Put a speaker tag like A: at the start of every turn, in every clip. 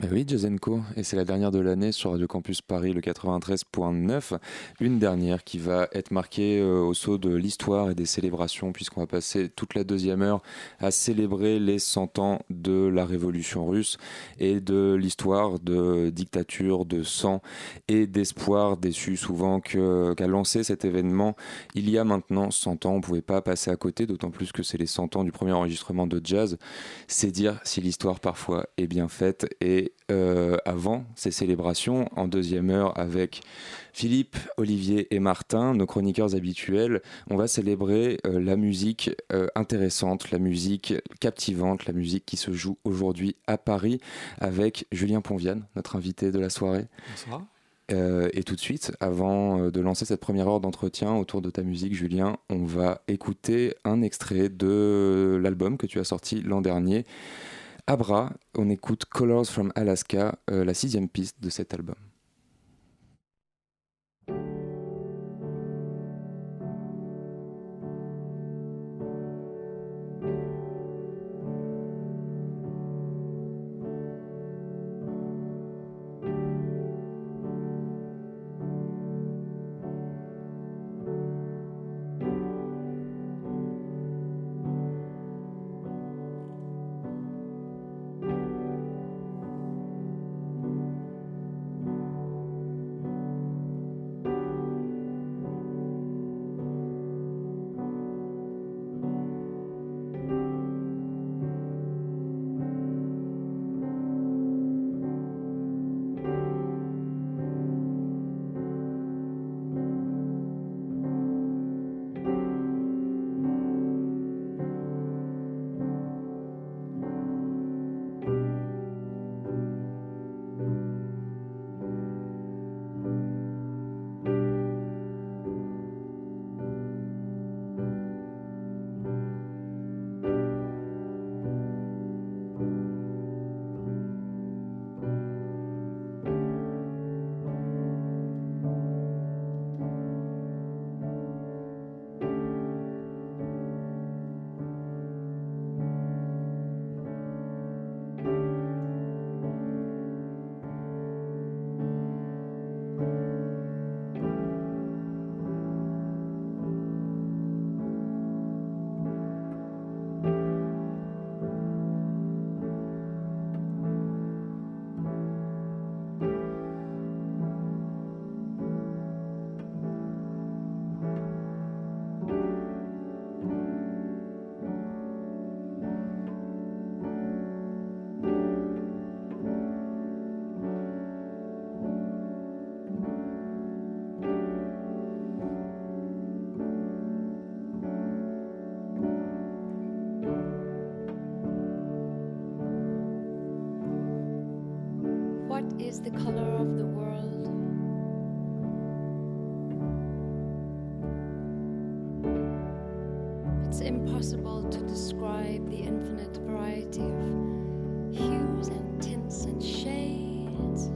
A: Eh oui, Jazenko, et c'est la dernière de l'année sur Radio Campus Paris, le 93.9. Une dernière qui va être marquée euh, au saut de l'histoire et des célébrations, puisqu'on va passer toute la deuxième heure à célébrer les 100 ans de la révolution russe et de l'histoire de dictature, de sang et d'espoir déçu souvent qu'a lancé cet événement il y a maintenant 100 ans. On ne pouvait pas passer à côté, d'autant plus que c'est les 100 ans du premier enregistrement de jazz. C'est dire si l'histoire parfois est bien faite. Et euh, avant ces célébrations, en deuxième heure avec Philippe, Olivier et Martin, nos chroniqueurs habituels, on va célébrer euh, la musique euh, intéressante, la musique captivante, la musique qui se joue aujourd'hui à Paris avec Julien Ponviane, notre invité de la soirée.
B: Bonsoir.
A: Euh, et tout de suite, avant de lancer cette première heure d'entretien autour de ta musique, Julien, on va écouter un extrait de l'album que tu as sorti l'an dernier. Abra, on écoute Colors from Alaska, euh, la sixième piste de cet album.
C: It's impossible to describe the infinite variety of hues and tints and shades.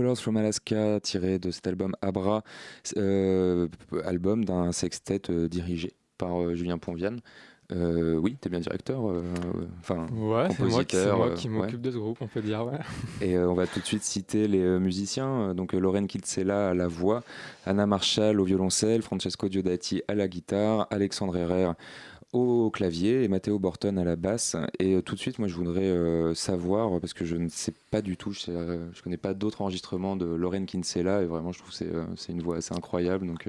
A: Colors from Alaska, tiré de cet album Abra, euh, album d'un sextet euh, dirigé par euh, Julien Ponviane. Euh, oui, t'es bien directeur. euh, Enfin,
B: Ouais, c'est moi, qui- moi
A: ouais.
B: m'occupe de ce groupe, on peut dire. Ouais.
A: Et euh, on va tout de suite citer les musiciens. Donc Lorraine Kitzela à la voix, Anna Marshall au violoncelle, Francesco Diodati à la guitare, Alexandre Herrer au clavier et Matteo Borton à la basse. Et euh, tout de suite, moi, je voudrais euh, savoir, parce que je ne sais pas du tout, je, sais, euh, je connais pas d'autres enregistrements de Lorraine Kinsella, et vraiment, je trouve que c'est une voix assez incroyable. Donc,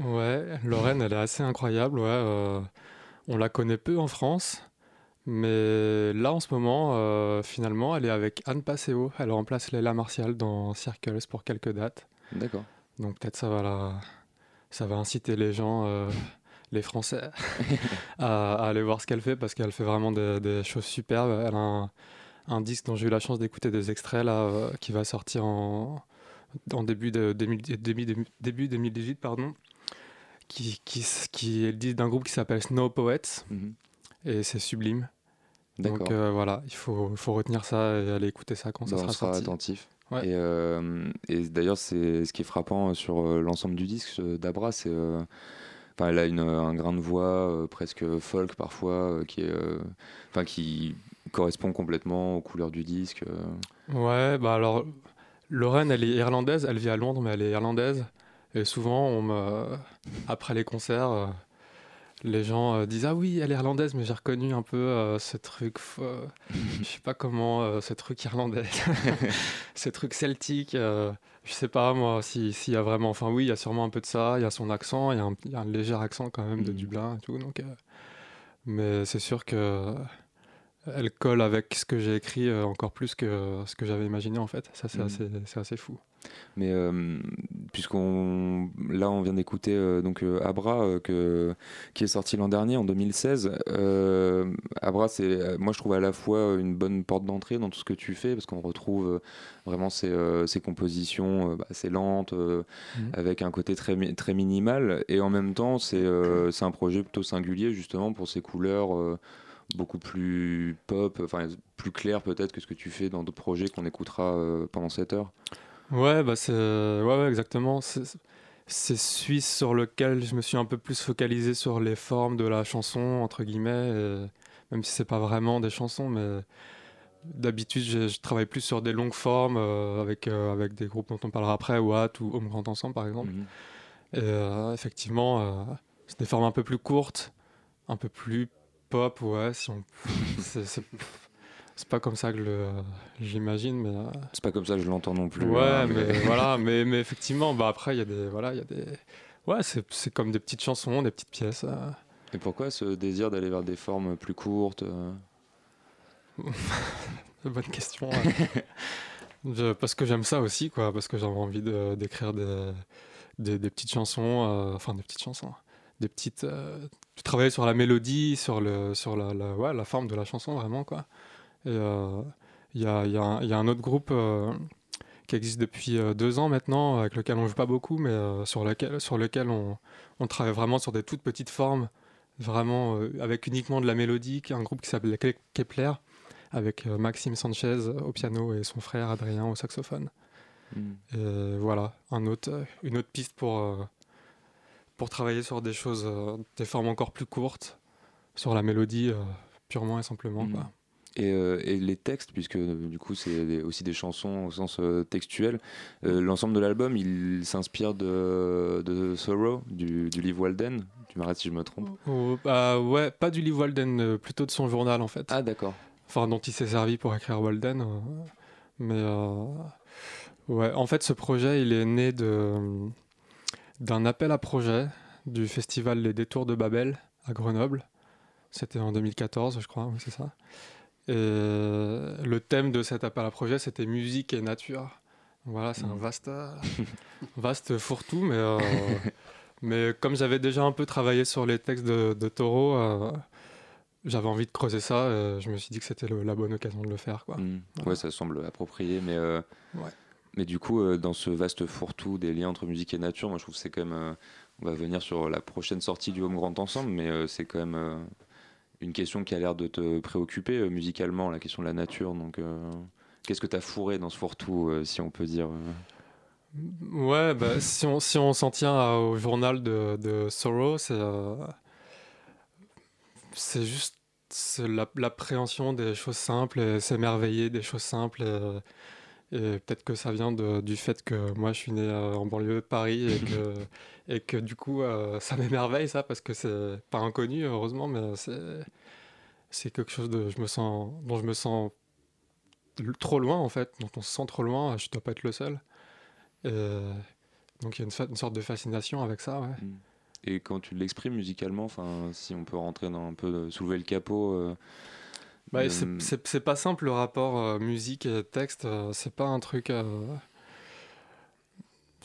B: Ouais, Lorraine, elle est assez incroyable. Ouais, on la connaît peu en France, mais là en ce moment, euh, finalement, elle est avec Anne Passeo. Elle remplace Leila Martial dans Circles pour quelques dates.
A: D'accord.
B: Donc peut-être ça va la... ça va inciter les gens, euh, les Français, à, à aller voir ce qu'elle fait parce qu'elle fait vraiment des, des choses superbes. Elle a un, un disque dont j'ai eu la chance d'écouter des extraits là, euh, qui va sortir en, en début, de, 2000 début, début, début 2018, pardon, qui, qui, s- qui est le disque d'un groupe qui s'appelle Snow Poets
A: Mhm.
B: et c'est sublime. Donc euh, voilà, il faut, faut retenir ça et aller écouter ça quand ça
A: on
B: sera
A: sera
B: sorti.
A: attentif.
B: Ouais.
A: Et, euh, et d'ailleurs, c'est ce qui est frappant sur l'ensemble du disque d'Abra, c'est, enfin, elle a une, un grain de voix euh, presque folk parfois, euh, qui est, euh, enfin, qui correspond complètement aux couleurs du disque.
B: Ouais, bah alors, Lorraine, elle est irlandaise, elle vit à Londres, mais elle est irlandaise. Et souvent, on me... après les concerts, euh, les gens euh, disent Ah oui, elle est irlandaise, mais j'ai reconnu un peu euh, ce truc, je sais pas comment, ce truc irlandais, ce truc celtique. Je sais pas, moi, si- s'il y a vraiment. Enfin, oui, il y a sûrement un peu de ça, il y a son accent, il y, a un- il y a un léger accent quand même de
A: Mhm.
B: Dublin et tout. Donc, euh, mais c'est sûr que elle colle avec ce que j'ai écrit euh, encore plus que ce que j'avais imaginé en fait. Ça, c'est
A: Mhm.
B: assez, c'est assez fou.
A: Mais euh, puisqu'on là on vient d'écouter euh, donc euh, Abra que, qui est sorti l'an dernier en 2016. Euh, Abra c'est moi je trouve à la fois une bonne porte d'entrée dans tout ce que tu fais parce qu'on retrouve vraiment ces, ces compositions bah, assez lentes
B: Mhm.
A: avec un côté très très minimal et en même temps c'est c'est un projet plutôt singulier justement pour ses couleurs. beaucoup plus pop, enfin plus clair peut-être que ce que tu fais dans d'autres projets qu'on écoutera euh, pendant cette heure.
B: Ouais, bah c'est ouais, ouais, exactement. C'est c'est Suisse sur lequel je me suis un peu plus focalisé sur les formes de la chanson entre guillemets, et même si c'est pas vraiment des chansons, mais d'habitude je, je travaille plus sur des longues formes euh, avec euh, avec des groupes dont on parlera après, Watt ou Home Grand Ensemble par exemple.
A: Mhm.
B: Et euh, effectivement, euh, c'est des formes un peu plus courtes, un peu plus pop, ouais. Si on, c'est, c'est- c'est pas comme ça que le, j'imagine, mais euh,
A: C'est pas comme ça que je l'entends non plus.
B: ouais,
A: hein,
B: mais voilà, mais, mais effectivement, bah après il y a des, voilà, il y a des, ouais, c'est, comme des petites chansons, des petites pièces. euh.
A: Et pourquoi ce désir d'aller vers des formes plus courtes euh
B: Bonne question. ouais. Je- parce que j'aime ça aussi, quoi. Parce que j'avais envie de- d'écrire des, des, des petites chansons, euh, enfin des petites chansons, des petites. je travaillais sur la mélodie, sur le, sur la, la, ouais, la forme de la chanson vraiment, quoi. Et euh, il y, a, il y, a un- il y a un autre groupe euh, qui existe depuis euh, deux ans maintenant, avec lequel on joue pas beaucoup, mais sur lequel, sur lequel on, on travaille vraiment sur des toutes petites formes vraiment avec uniquement de la mélodie, un groupe qui s'appelle Kepler, avec Maxime Sanchez au piano et son frère Adrien au saxophone.
A: Mm.
B: Et voilà, un autre, une autre piste pour, pour travailler sur des choses, des formes encore plus courtes, sur la mélodie purement et simplement.
A: Mm.
B: quoi.
A: Et, euh, et les textes, puisque euh, du coup c'est aussi des chansons au sens euh, textuel, l'ensemble de l'album il s'inspire de, de Sorrow, du, du livre Walden. Tu m'arrêtes si je me trompe.
B: Oh, bah, ouais, pas du livre Walden, plutôt de son journal en fait.
A: Ah d'accord.
B: Enfin, dont il s'est servi pour écrire Walden. mais ouais, en fait, ce projet, il est né d'un appel à projet du festival Les Détours de Babel à Grenoble. C'était en 2014, je crois, oui, c'est ça. Et le thème de cet appel à projet, c'était musique et nature. Voilà, c'est un
A: Mhm.
B: vaste, euh, vaste fourre-tout, mais, euh, mais comme j'avais déjà un peu travaillé sur les textes de, de Taureau, euh, j'avais envie de creuser ça. et je me suis dit que c'était la bonne occasion de le faire. Quoi.
A: Mm.
B: Voilà.
A: Ouais, ça semble approprié, mais euh,
B: Ouais.
A: mais du coup euh, dans ce vaste fourre-tout des liens entre musique et nature, moi je trouve que c'est quand même. euh, on va venir sur la prochaine sortie du Home Grand Ensemble, mais euh, c'est quand même euh, une question qui a l'air de te préoccuper euh, musicalement, la question de la nature. Donc euh, qu'est-ce que tu as fourré dans ce fourre-tout, euh, si on peut dire
B: Ouais, bah, si, on, si on s'en tient au journal de, Sorrow, c'est juste l'appréhension des choses simples et s'émerveiller des choses simples. Et peut-être que ça vient de- du fait que moi je suis né euh, en banlieue de Paris et que, et que du coup euh, ça m'émerveille ça parce que c'est pas inconnu heureusement, mais c'est c'est quelque chose de je me sens dont je me sens trop loin en fait, dont on se sent trop loin. Je dois pas être le seul. Et donc il y a une, sorte de fascination avec ça, ouais.
A: Et quand tu l'exprimes musicalement, si on peut rentrer dans un peu de soulever le capot. euh,
B: Bah,
A: de-
B: c'est- pas simple le rapport euh, musique et texte, euh, c'est pas un truc.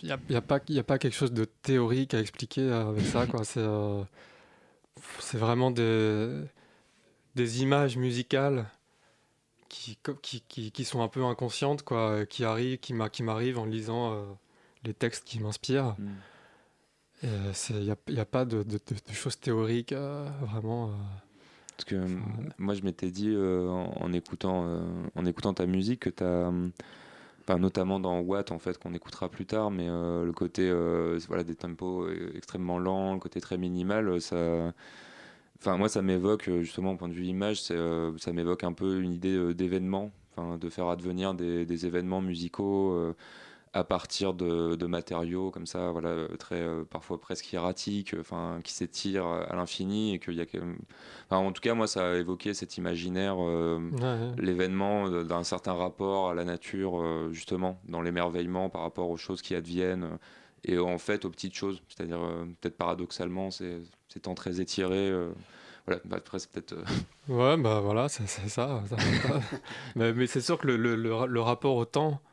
B: Il n'y a, y a, pas- y a pas quelque chose de théorique à expliquer euh, avec ça, quoi. C'est euh, c'est vraiment des, des images musicales qui, qui, qui, qui sont un peu inconscientes, quoi, qui arrivent, qui m'a- qui m'arrivent en lisant euh, les textes qui m'inspirent.
A: Mm.
B: Il n'y a, y a pas de, de- de- de choses théoriques, euh, vraiment. Euh.
A: Parce que euh, moi, je m'étais dit euh, en, en écoutant, euh, en écoutant ta musique que tu as. Enfin, notamment dans Watt, en fait, qu'on écoutera plus tard, mais euh, le côté euh, voilà, des tempos euh, extrêmement lents, le côté très minimal, euh, ça. Enfin, moi, ça m'évoque, euh, justement, au point de vue image, euh, ça m'évoque un peu une idée euh, d'événement, enfin, de faire advenir des, des événements musicaux euh, à partir de, de matériaux comme ça, voilà, euh, très euh, parfois presque hiératiques, enfin, qui s'étirent à l'infini et qu'il y a enfin, en tout cas, moi, ça a évoqué cet imaginaire, euh,
B: Ouais, ouais.
A: l'événement d'un certain rapport à la nature, euh, justement, dans l'émerveillement par rapport aux choses qui adviennent euh, et en fait aux petites choses, c'est-à-dire euh, peut-être paradoxalement, c'est c'est temps très étiré. euh, voilà, bah, après, c'est peut-être. euh,
B: Ouais, bah voilà, c'est ça. mais mais c'est sûr que le, le- le- rapport au temps, euh,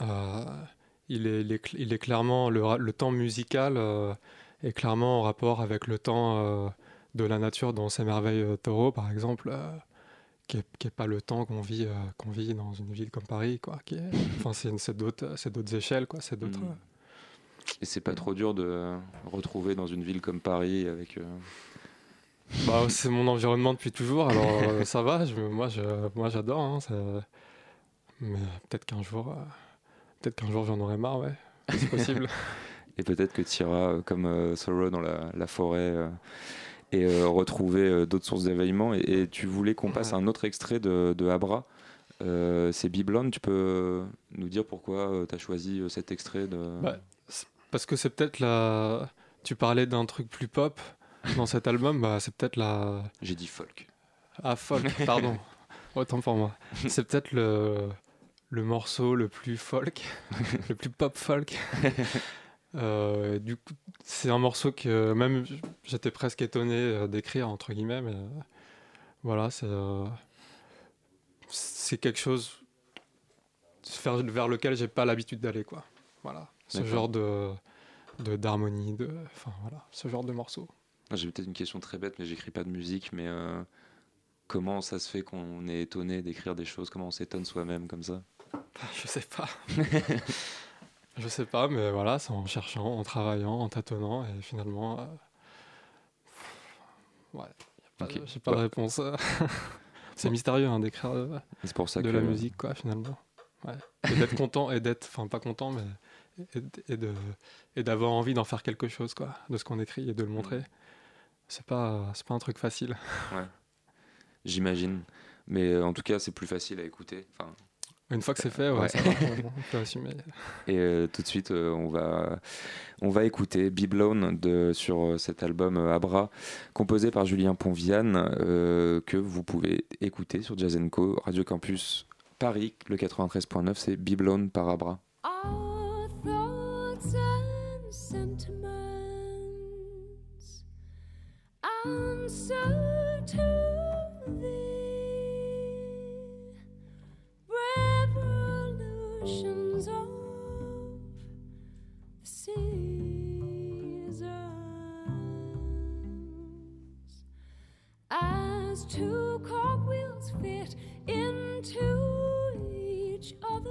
B: il, est, il, est, il est clairement, le, temps musical euh, est clairement en rapport avec le temps euh, de la nature dans s'émerveille euh, Taureau, par exemple, euh, qui n'est qui est pas le temps qu'on vit, euh, qu'on vit dans une ville comme Paris. Quoi, qui est, enfin, c'est d'autres c'est d'autres échelles, quoi, c'est d'autres...
A: Mm. Et c'est pas trop dur de euh, retrouver dans une ville comme Paris avec. euh,
B: Bah, c'est mon environnement depuis toujours, alors euh, ça va. Je, moi, je, moi, j'adore. hein, c'est- mais peut-être qu'un jour, euh, peut-être qu'un jour, j'en aurai marre, ouais. C'est possible.
A: Et peut-être que tu iras, euh, comme euh, Sorrow, dans la, la forêt euh, et retrouver d'autres sources d'éveillement. Et, et tu voulais qu'on passe à un autre extrait de, de Abra. Euh, c'est Biblon. Tu peux nous dire pourquoi tu as choisi euh, cet extrait de...
B: Bah, parce que c'est peut-être la. Tu parlais d'un truc plus pop dans cet album, bah, c'est peut-être la.
A: J'ai dit folk.
B: Ah, folk, pardon. Autant pour moi. C'est peut-être le, le morceau le plus folk, le plus pop folk. Euh, du coup, c'est un morceau que même j'étais presque étonné euh, d'écrire, entre guillemets, mais euh, voilà, c'est euh, c'est quelque chose vers, lequel j'ai pas l'habitude d'aller, quoi. Voilà, ce
A: D'accord.
B: genre de de- d'harmonie, de, enfin voilà, ce genre de morceau.
A: J'ai peut-être une question très bête, mais j'écris pas de musique. Mais comment ça se fait qu'on est étonné d'écrire des choses? Comment on s'étonne soi-même comme ça?
B: Je sais pas. je sais pas, mais voilà, c'est en cherchant, en travaillant, en tâtonnant, et finalement, euh, Ouais, pas j'ai pas de
A: Ouais.
B: réponse. c'est mystérieux hein, d'écrire euh,
A: pour ça
B: de
A: que
B: la musique, quoi, finalement. Ouais. Et d'être content, et d'être, enfin, pas content, mais. Et, et de et d'avoir envie d'en faire quelque chose, quoi, de ce qu'on écrit et de le montrer. C'est pas, c'est pas un truc facile.
A: j'imagine. Mais euh, en tout cas, c'est plus facile à écouter. Enfin,
B: Une fois que c'est fait, ouais,
A: Ouais.
B: ça va, on peut assumer.
A: Et euh, tout de suite, euh, on, va, on va écouter Be Blown de, sur euh, cet album Abra, composé par Julien Ponviane, euh, que vous pouvez écouter sur Jazz Co, Radio Campus Paris, le 93.9, c'est Be Blown par Abra.
C: Our thoughts and sentiments answer to Revolutions of the seasons as two cogwheels fit into each other.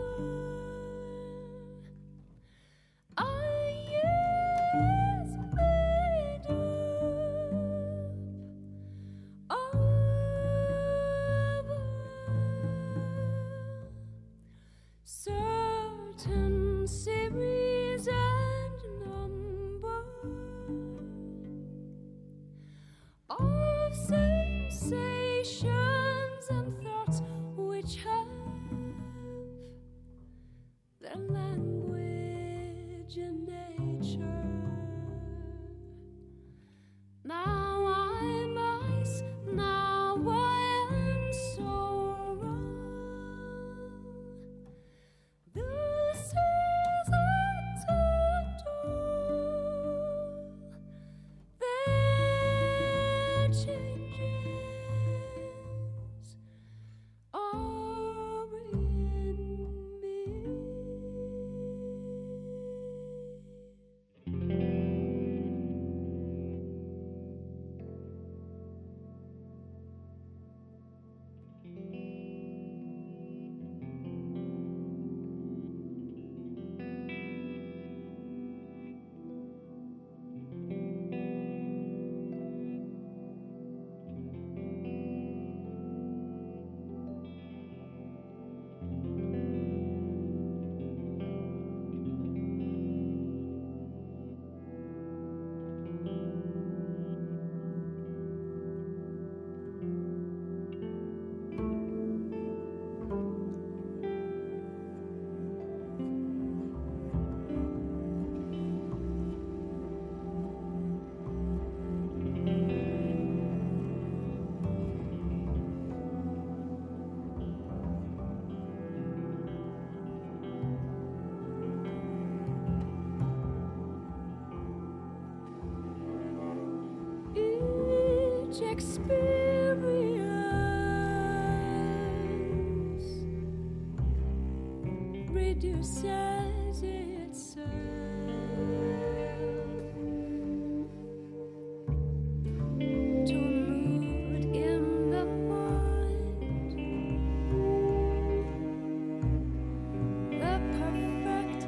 C: Perfect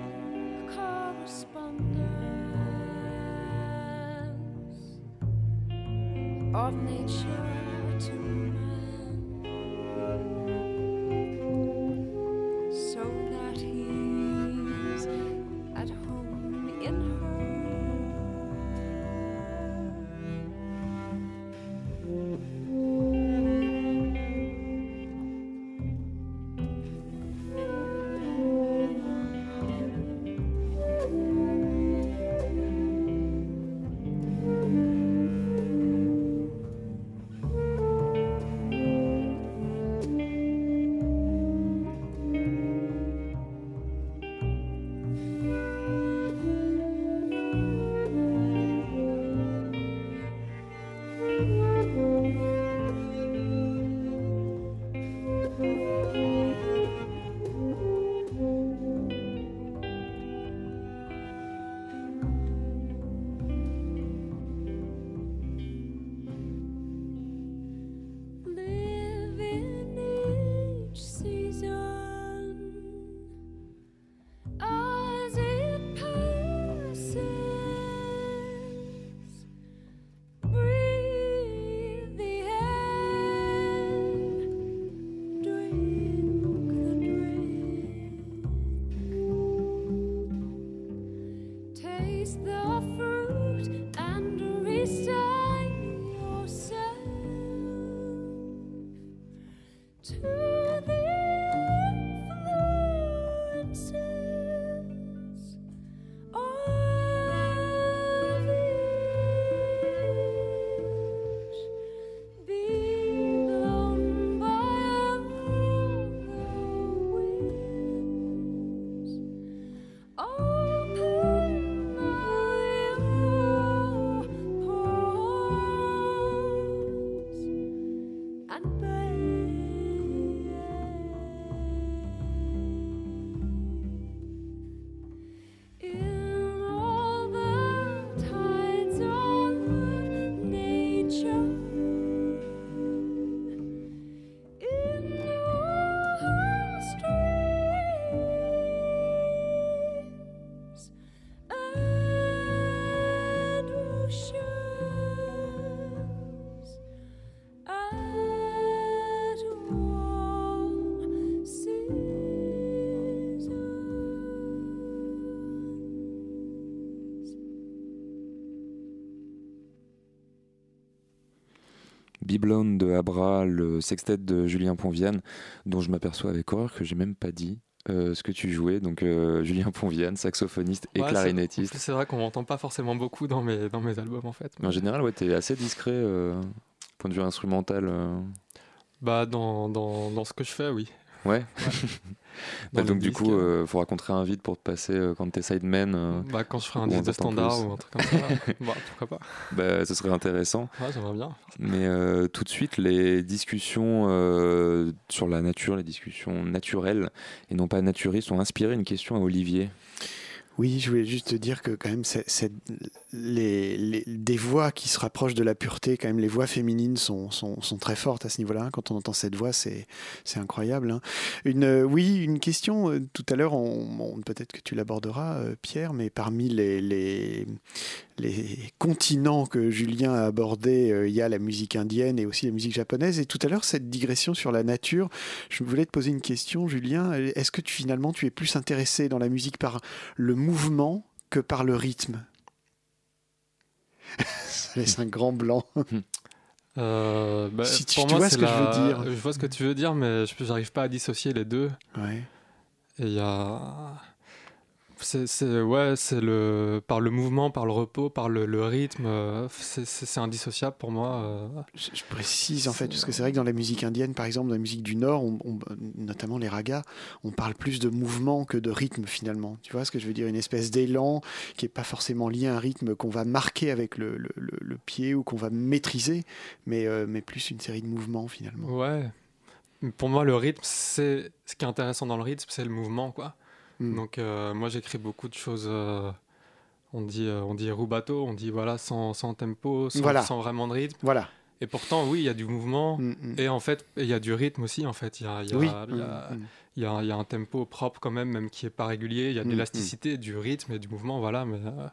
C: correspondence of nature
A: Biblown de Abra, le sextet de Julien Ponviane, dont je m'aperçois avec horreur que j'ai même pas dit euh, ce que tu jouais. Donc euh, Julien Ponviane, saxophoniste et
B: Ouais,
A: clarinettiste.
B: C'est vrai qu'on m'entend pas forcément beaucoup dans mes, dans mes albums en fait.
A: Mais en général, ouais, t'es assez discret, euh, point de vue instrumental.
B: Bah, dans, dans, dans ce que je fais, oui.
A: Ouais. Bah, donc du
B: disques,
A: coup,
B: euh,
A: euh, faudra te réinvite pour te passer euh, quand t'es sideman. euh,
B: Bah, quand je ferai un disque standard ou un truc comme ça, bah, pourquoi pas.
A: bah, ce serait intéressant.
B: Ouais, j'aimerais bien.
A: Mais euh, tout de suite, les discussions euh, sur la nature, les discussions naturelles et non pas naturistes, ont inspiré une question à Olivier.
D: Oui, je voulais juste te dire que quand même, les, des voix qui se rapprochent de la pureté, quand même, les voix féminines sont, sont, sont très fortes à ce niveau-là. Quand on entend cette voix, c'est, incroyable. hein. Une, euh, oui, une question. euh, tout à l'heure, on- peut-être que tu l'aborderas, euh, Pierre, mais parmi les, les, les continents que Julien a abordés, euh, il y a la musique indienne et aussi la musique japonaise. Et tout à l'heure, cette digression sur la nature, je voulais te poser une question, Julien. Est-ce que tu, finalement, tu es plus intéressé dans la musique par le mouvement que par le rythme? Ça laisse un grand blanc.
B: Euh, bah,
D: Si tu-
B: pour
D: tu
B: moi,
D: vois ce que je veux
B: la-
D: dire.
B: Je vois ce que tu veux dire, mais je j'arrive pas à dissocier les deux.
D: Ouais.
B: Et il y a. C'est, ouais, c'est le, par le mouvement, par le repos, par le, le rythme, euh, c'est, indissociable pour moi. euh.
D: Je, je précise en fait, parce que c'est vrai que dans la musique indienne, par exemple, dans la musique du Nord, on- on- notamment les ragas, on parle plus de mouvement que de rythme finalement. Tu vois ce que je veux dire? Une espèce d'élan qui n'est pas forcément lié à un rythme qu'on va marquer avec le, le- le- le pied ou qu'on va maîtriser, mais, euh, mais plus une série de mouvements finalement.
B: Ouais. Pour moi, le rythme, c'est ce qui est intéressant dans le rythme, c'est le mouvement, quoi.
D: Mm.
B: Donc, euh, moi, j'écris beaucoup de choses. euh, on dit, euh, on dit rubato, on dit voilà sans, sans tempo, sans,
D: Voilà.
B: sans vraiment de rythme.
D: Voilà.
B: Et pourtant, oui, il y a du mouvement.
D: Mm, mm.
B: Et en fait, il y a du rythme aussi. En fait, il y a, y a-
D: Oui.
B: y
D: Mm,
B: y un tempo propre quand même, même qui est pas régulier. Il y a de
D: Mm,
B: l'élasticité, du rythme et du mouvement, voilà. Mais euh,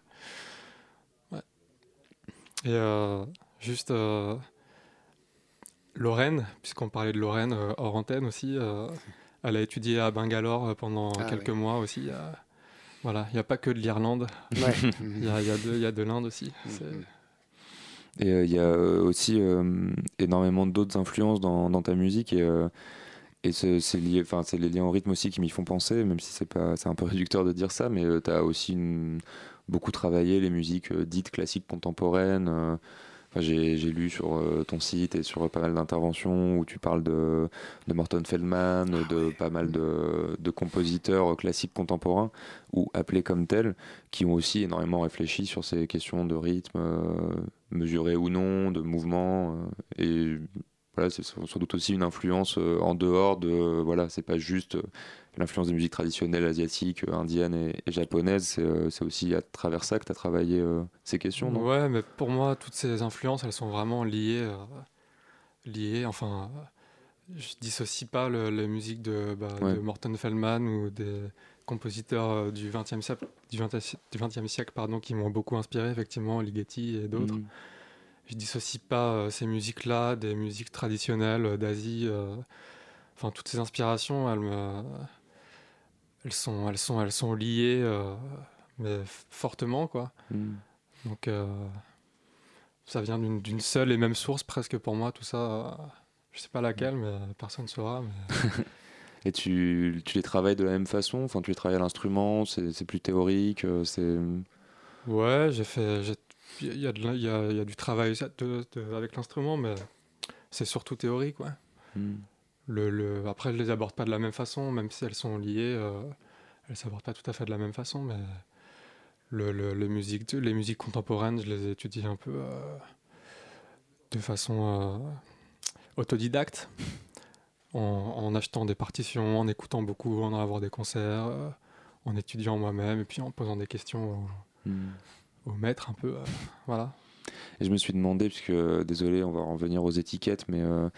B: ouais. Et euh, juste Lorraine, puisqu'on parlait de Lorraine hors antenne aussi, elle a étudié à Bangalore euh, pendant
D: Ah,
B: quelques
D: oui.
B: mois aussi. euh, voilà, il n'y a pas que de l'Irlande,
D: Ouais.
B: il y a, il y a de, il y a de l'Inde aussi. C'est-
A: Et euh, il y a aussi euh, énormément d'autres influences dans, dans ta musique et, euh, et ce- c'est lié, enfin c'est les liens au rythme aussi qui m'y font penser, même si c'est pas, c'est un peu réducteur de dire ça, mais tu as aussi une- beaucoup travaillé les musiques euh, dites classiques contemporaines. Enfin, j'ai j'ai lu sur euh, ton site et sur pas mal d'interventions où tu parles de, de Morton Feldman, de pas mal de, de compositeurs classiques contemporains ou appelés comme tels, qui ont aussi énormément réfléchi sur ces questions de rythme, euh, mesuré ou non, de mouvement. euh, et voilà, c'est sans doute aussi une influence euh, en dehors de. Voilà, c'est pas juste euh, l'influence des musiques traditionnelles asiatiques, euh, indiennes et, et japonaises, c'est euh, aussi à travers ça que tu as travaillé euh, ces questions, non?
B: Ouais, mais pour moi, toutes ces influences, elles sont vraiment liées. euh, liées enfin, euh, je dissocie pas le- les musiques de, bah,
A: Ouais.
B: de Morton Feldman ou des compositeurs euh, du XXe siècle, du 20e, si- du 20e siècle pardon, qui m'ont beaucoup inspiré, effectivement, Ligeti et d'autres.
A: Mm.
B: Je dissocie pas euh, ces musiques-là des musiques traditionnelles euh, d'Asie. euh, Enfin, toutes ces inspirations, elles me. Elles sont, elles sont, elles sont liées. mais fortement, quoi.
A: Mm.
B: Donc, ça vient d'une seule et même source presque pour moi, tout ça. je sais pas laquelle, mais personne ne saura. Mais...
A: Et tu, tu les travailles de la même façon? Enfin, tu les travailles à l'instrument C'est plus théorique C'est
B: Ouais, j'ai fait. Il y, a de l'in- il y a- il y a du travail de- de- avec l'instrument, mais c'est surtout théorique, ouais.
A: Mm.
B: Le, le- après, je les aborde pas de la même façon, même si elles sont liées. euh, elles s'abordent pas tout à fait de la même façon, mais le, le- les, musiques, les musiques contemporaines, je les étudie un peu euh, de façon euh, autodidacte, en, en achetant des partitions, en écoutant beaucoup, en allant voir des concerts, euh, en étudiant moi-même, et puis en posant des questions
A: Mm.
B: Au, maître un peu. euh, voilà.
A: Et je me suis demandé, puisque euh, désolé, on va en revenir aux étiquettes, mais euh,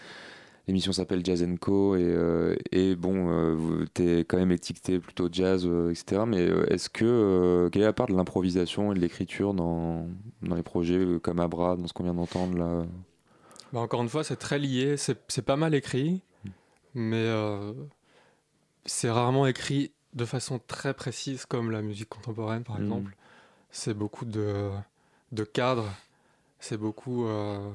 A: l'émission s'appelle Jazz Co. Et, et bon, tu es quand même étiqueté plutôt jazz, etc. Mais est-ce que. quelle est la part de l'improvisation et de l'écriture dans, dans les projets comme Abra, dans ce qu'on vient d'entendre là?
B: Bah, encore une fois, c'est très lié, c'est c'est pas mal écrit, mais euh, c'est rarement écrit de façon très précise comme la musique contemporaine par
A: Mhm.
B: exemple. C'est beaucoup de, de cadres, c'est beaucoup... euh,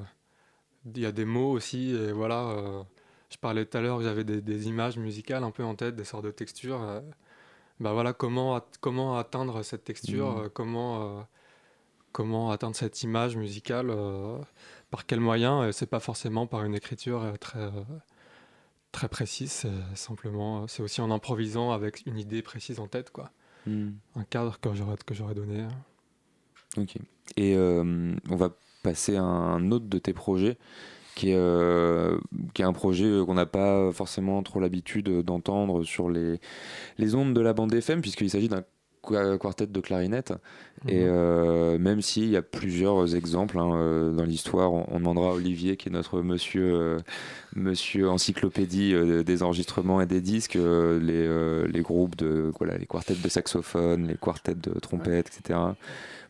B: Il y a des mots aussi, et voilà. euh, je parlais tout à l'heure, j'avais des, des images musicales un peu en tête, des sortes de textures. euh, bah voilà, comment, at- comment atteindre cette texture, euh, comment, comment atteindre cette image musicale euh, par quel moyen euh, C'est pas forcément par une écriture très, très précise, c'est simplement, c'est aussi en improvisant avec une idée précise en tête, quoi.
A: Mm.
B: Un cadre que j'aurais, que j'aurais donné.
A: Ok. Et euh, on va passer à un autre de tes projets, qui est, euh, qui est un projet euh, qu'on n'a pas forcément trop l'habitude d'entendre sur les, les ondes de la bande FM, puisqu'il s'agit d'un qua- quartet de clarinette. Et
B: Mhm.
A: euh, même s'il y a plusieurs exemples hein, dans l'histoire, on, on demandera à Olivier, qui est notre monsieur, euh, monsieur encyclopédie euh, des enregistrements et des disques, les, les groupes de voilà, les quartets de saxophone, les quartets de trompette, etc.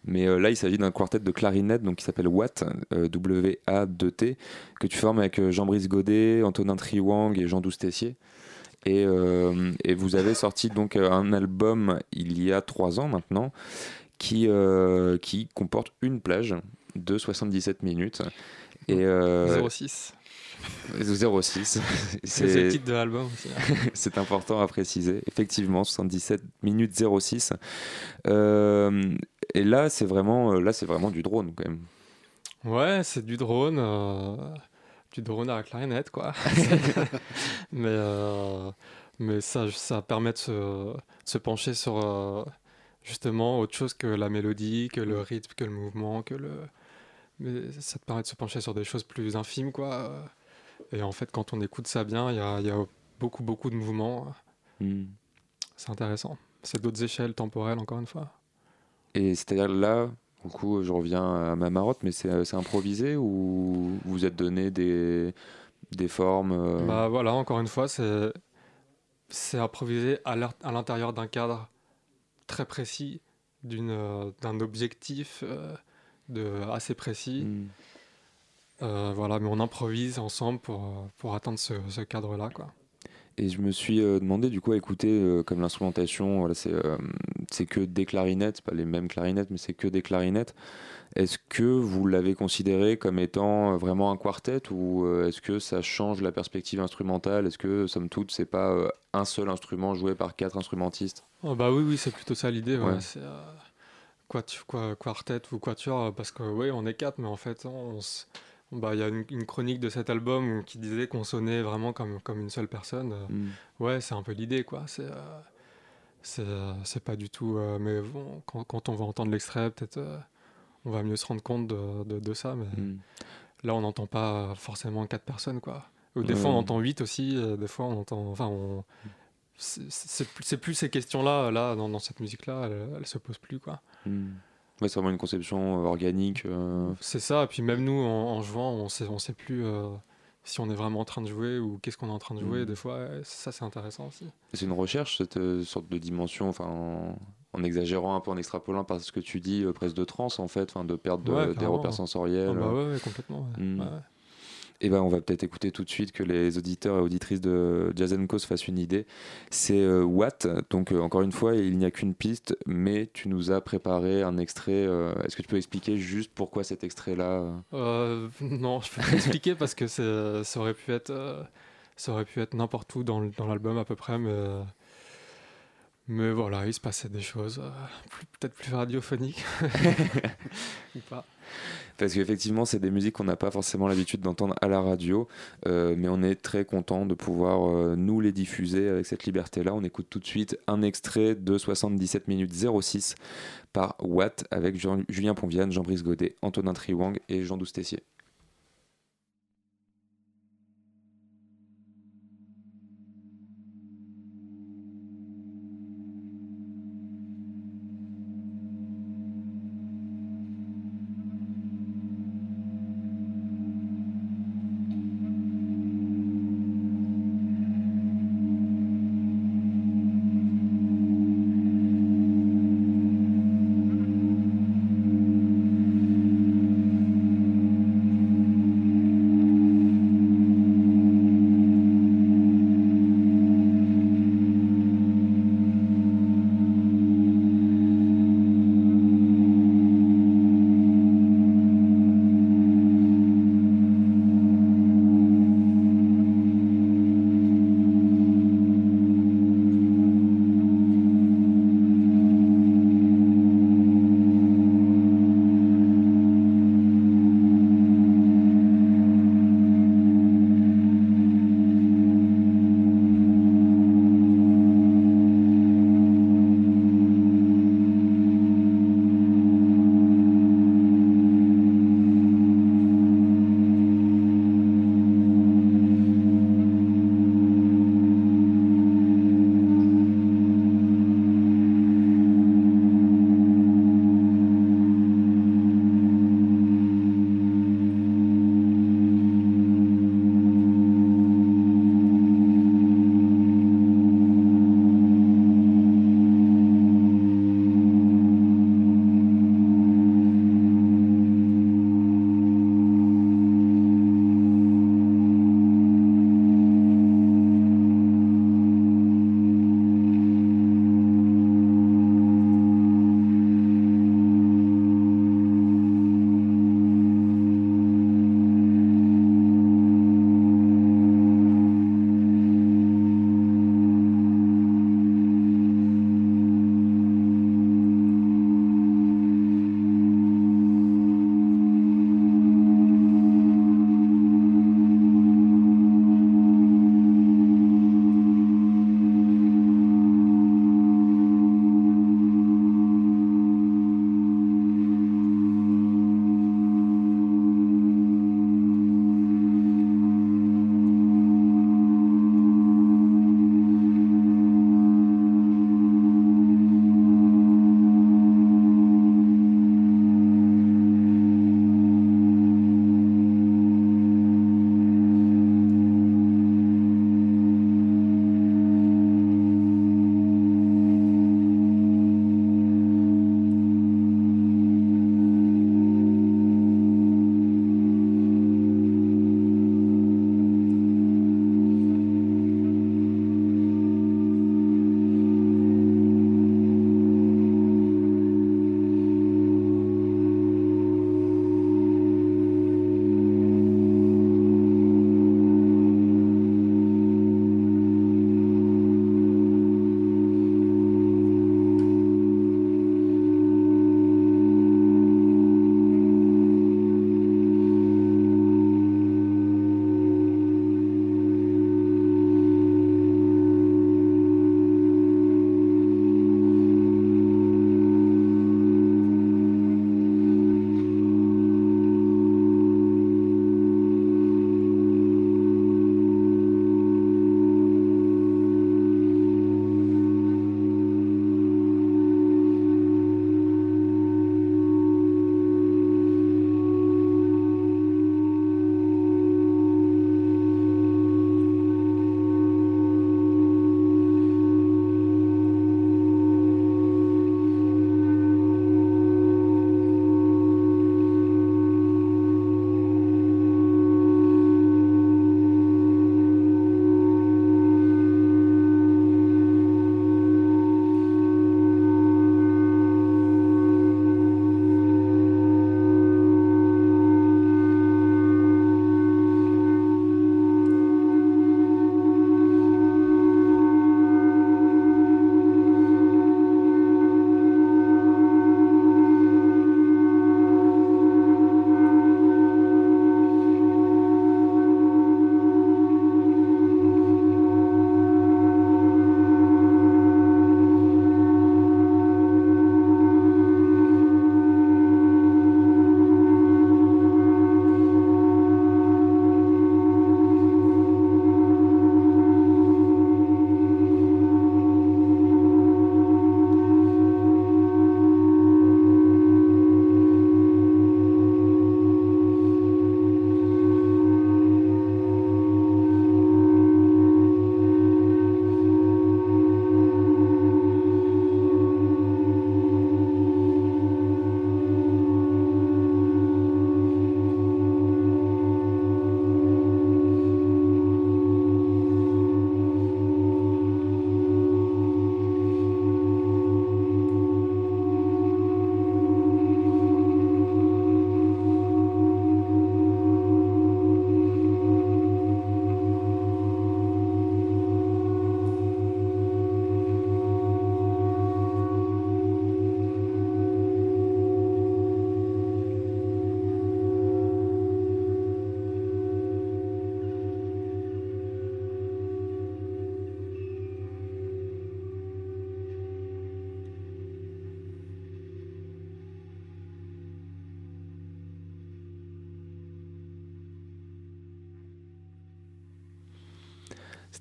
A: Mais euh, là, il s'agit d'un quartet de clarinette donc, qui s'appelle Watt, euh, W-A-2-T, que tu formes avec euh, Jean-Brice Godet, Antonin Triwang et Jean Douce Tessier. Et, euh, et vous avez sorti donc un album il y a trois ans maintenant qui, qui comporte une plage de 77 minutes. Et, euh,
B: 06.
A: 06.
B: C'est le titre de l'album aussi.
A: C'est important à préciser. Effectivement, 77 minutes 06. Euh, et là, c'est vraiment, là, c'est vraiment du drone quand même.
B: Ouais, c'est du drone. euh, du drone à la clarinette, quoi. mais, euh, mais ça, ça permet de se, de se pencher sur euh, justement autre chose que la mélodie, que le rythme, que le mouvement, que le. Mais ça te permet de se pencher sur des choses plus infimes, quoi. Et en fait, quand on écoute ça bien, il y a, il y a beaucoup, beaucoup de mouvements.
A: Hmm.
B: C'est intéressant. C'est d'autres échelles temporelles, encore une fois.
A: Et c'est-à-dire là, du coup, je reviens à ma marotte, mais c'est c'est improvisé ou vous êtes donné des, des formes euh,
B: Bah voilà, encore une fois, c'est improvisé à l'intérieur d'un cadre très précis, d'une euh, d'un objectif euh, de assez précis.
A: hmm.
B: Euh, voilà, mais on improvise ensemble pour euh, pour atteindre ce, ce cadre-là, quoi.
A: Et je me suis euh, demandé du coup à écouter euh, comme l'instrumentation, voilà, c'est euh, c'est que des clarinettes, pas les mêmes clarinettes, mais c'est que des clarinettes. Est-ce que vous l'avez considéré comme étant vraiment un quartet ou est-ce que ça change la perspective instrumentale? Est-ce que somme toute c'est pas un seul instrument joué par quatre instrumentistes?
B: Oh, bah oui, oui, c'est plutôt ça l'idée. ouais. Euh, quartet ou quatuor, parce que oui, on est quatre, mais en fait, on s- bah, il y a une, une chronique de cet album qui disait qu'on sonnait vraiment comme, comme une seule personne. euh,
A: Hmm.
B: Ouais, c'est un peu l'idée, quoi. C'est euh, c'est euh, pas du tout. euh, mais bon, quand, quand on va entendre l'extrait, peut-être euh, on va mieux se rendre compte de, de, de ça. Mais
A: Hmm.
B: là, on n'entend pas forcément quatre personnes, quoi. Ou des
A: Ouais.
B: fois, on entend huit aussi. des fois, on entend. Enfin, on. C'est plus, ces questions-là, là, dans, dans cette musique-là, elles, elles se posent plus, quoi.
A: Hmm. Ouais, c'est vraiment une conception euh, organique. euh,
B: C'est ça, et puis même nous, en, en jouant, on sait, on sait plus euh, si on est vraiment en train de jouer ou qu'est-ce qu'on est en train de jouer.
A: Mhm.
B: Des fois, ça, c'est intéressant aussi.
A: C'est une recherche, cette euh, sorte de dimension, enfin, en, en exagérant un peu, en extrapolant par ce que tu dis, euh, presque de trans en fait, enfin, de perte de-
B: Ouais,
A: des repères sensoriels.
B: Ah bah ouais, complètement. ouais.
A: Mm. Eh ben, on va peut-être écouter tout de suite que les auditeurs et auditrices de Jazz Co se fassent une idée. C'est euh, Watt. Donc, euh, encore une fois, il n'y a qu'une piste, mais tu nous as préparé un extrait. euh, Est-ce que tu peux expliquer juste pourquoi cet extrait-là
B: non, je peux pas expliquer parce que ça aurait pu être, n'importe où dans, l'album à peu près, mais, mais voilà, il se passait des choses euh, peut-être plus radiophoniques ou pas.
A: Parce qu'effectivement, c'est des musiques qu'on n'a pas forcément l'habitude d'entendre à la radio, euh, mais on est très content de pouvoir euh, nous les diffuser avec cette liberté-là. On écoute tout de suite un extrait de 77 minutes 06 par Watt avec Jean- Julien Ponviane, Jean-Brice Godet, Antonin Triwang et Jean Doustessier.
E: Thank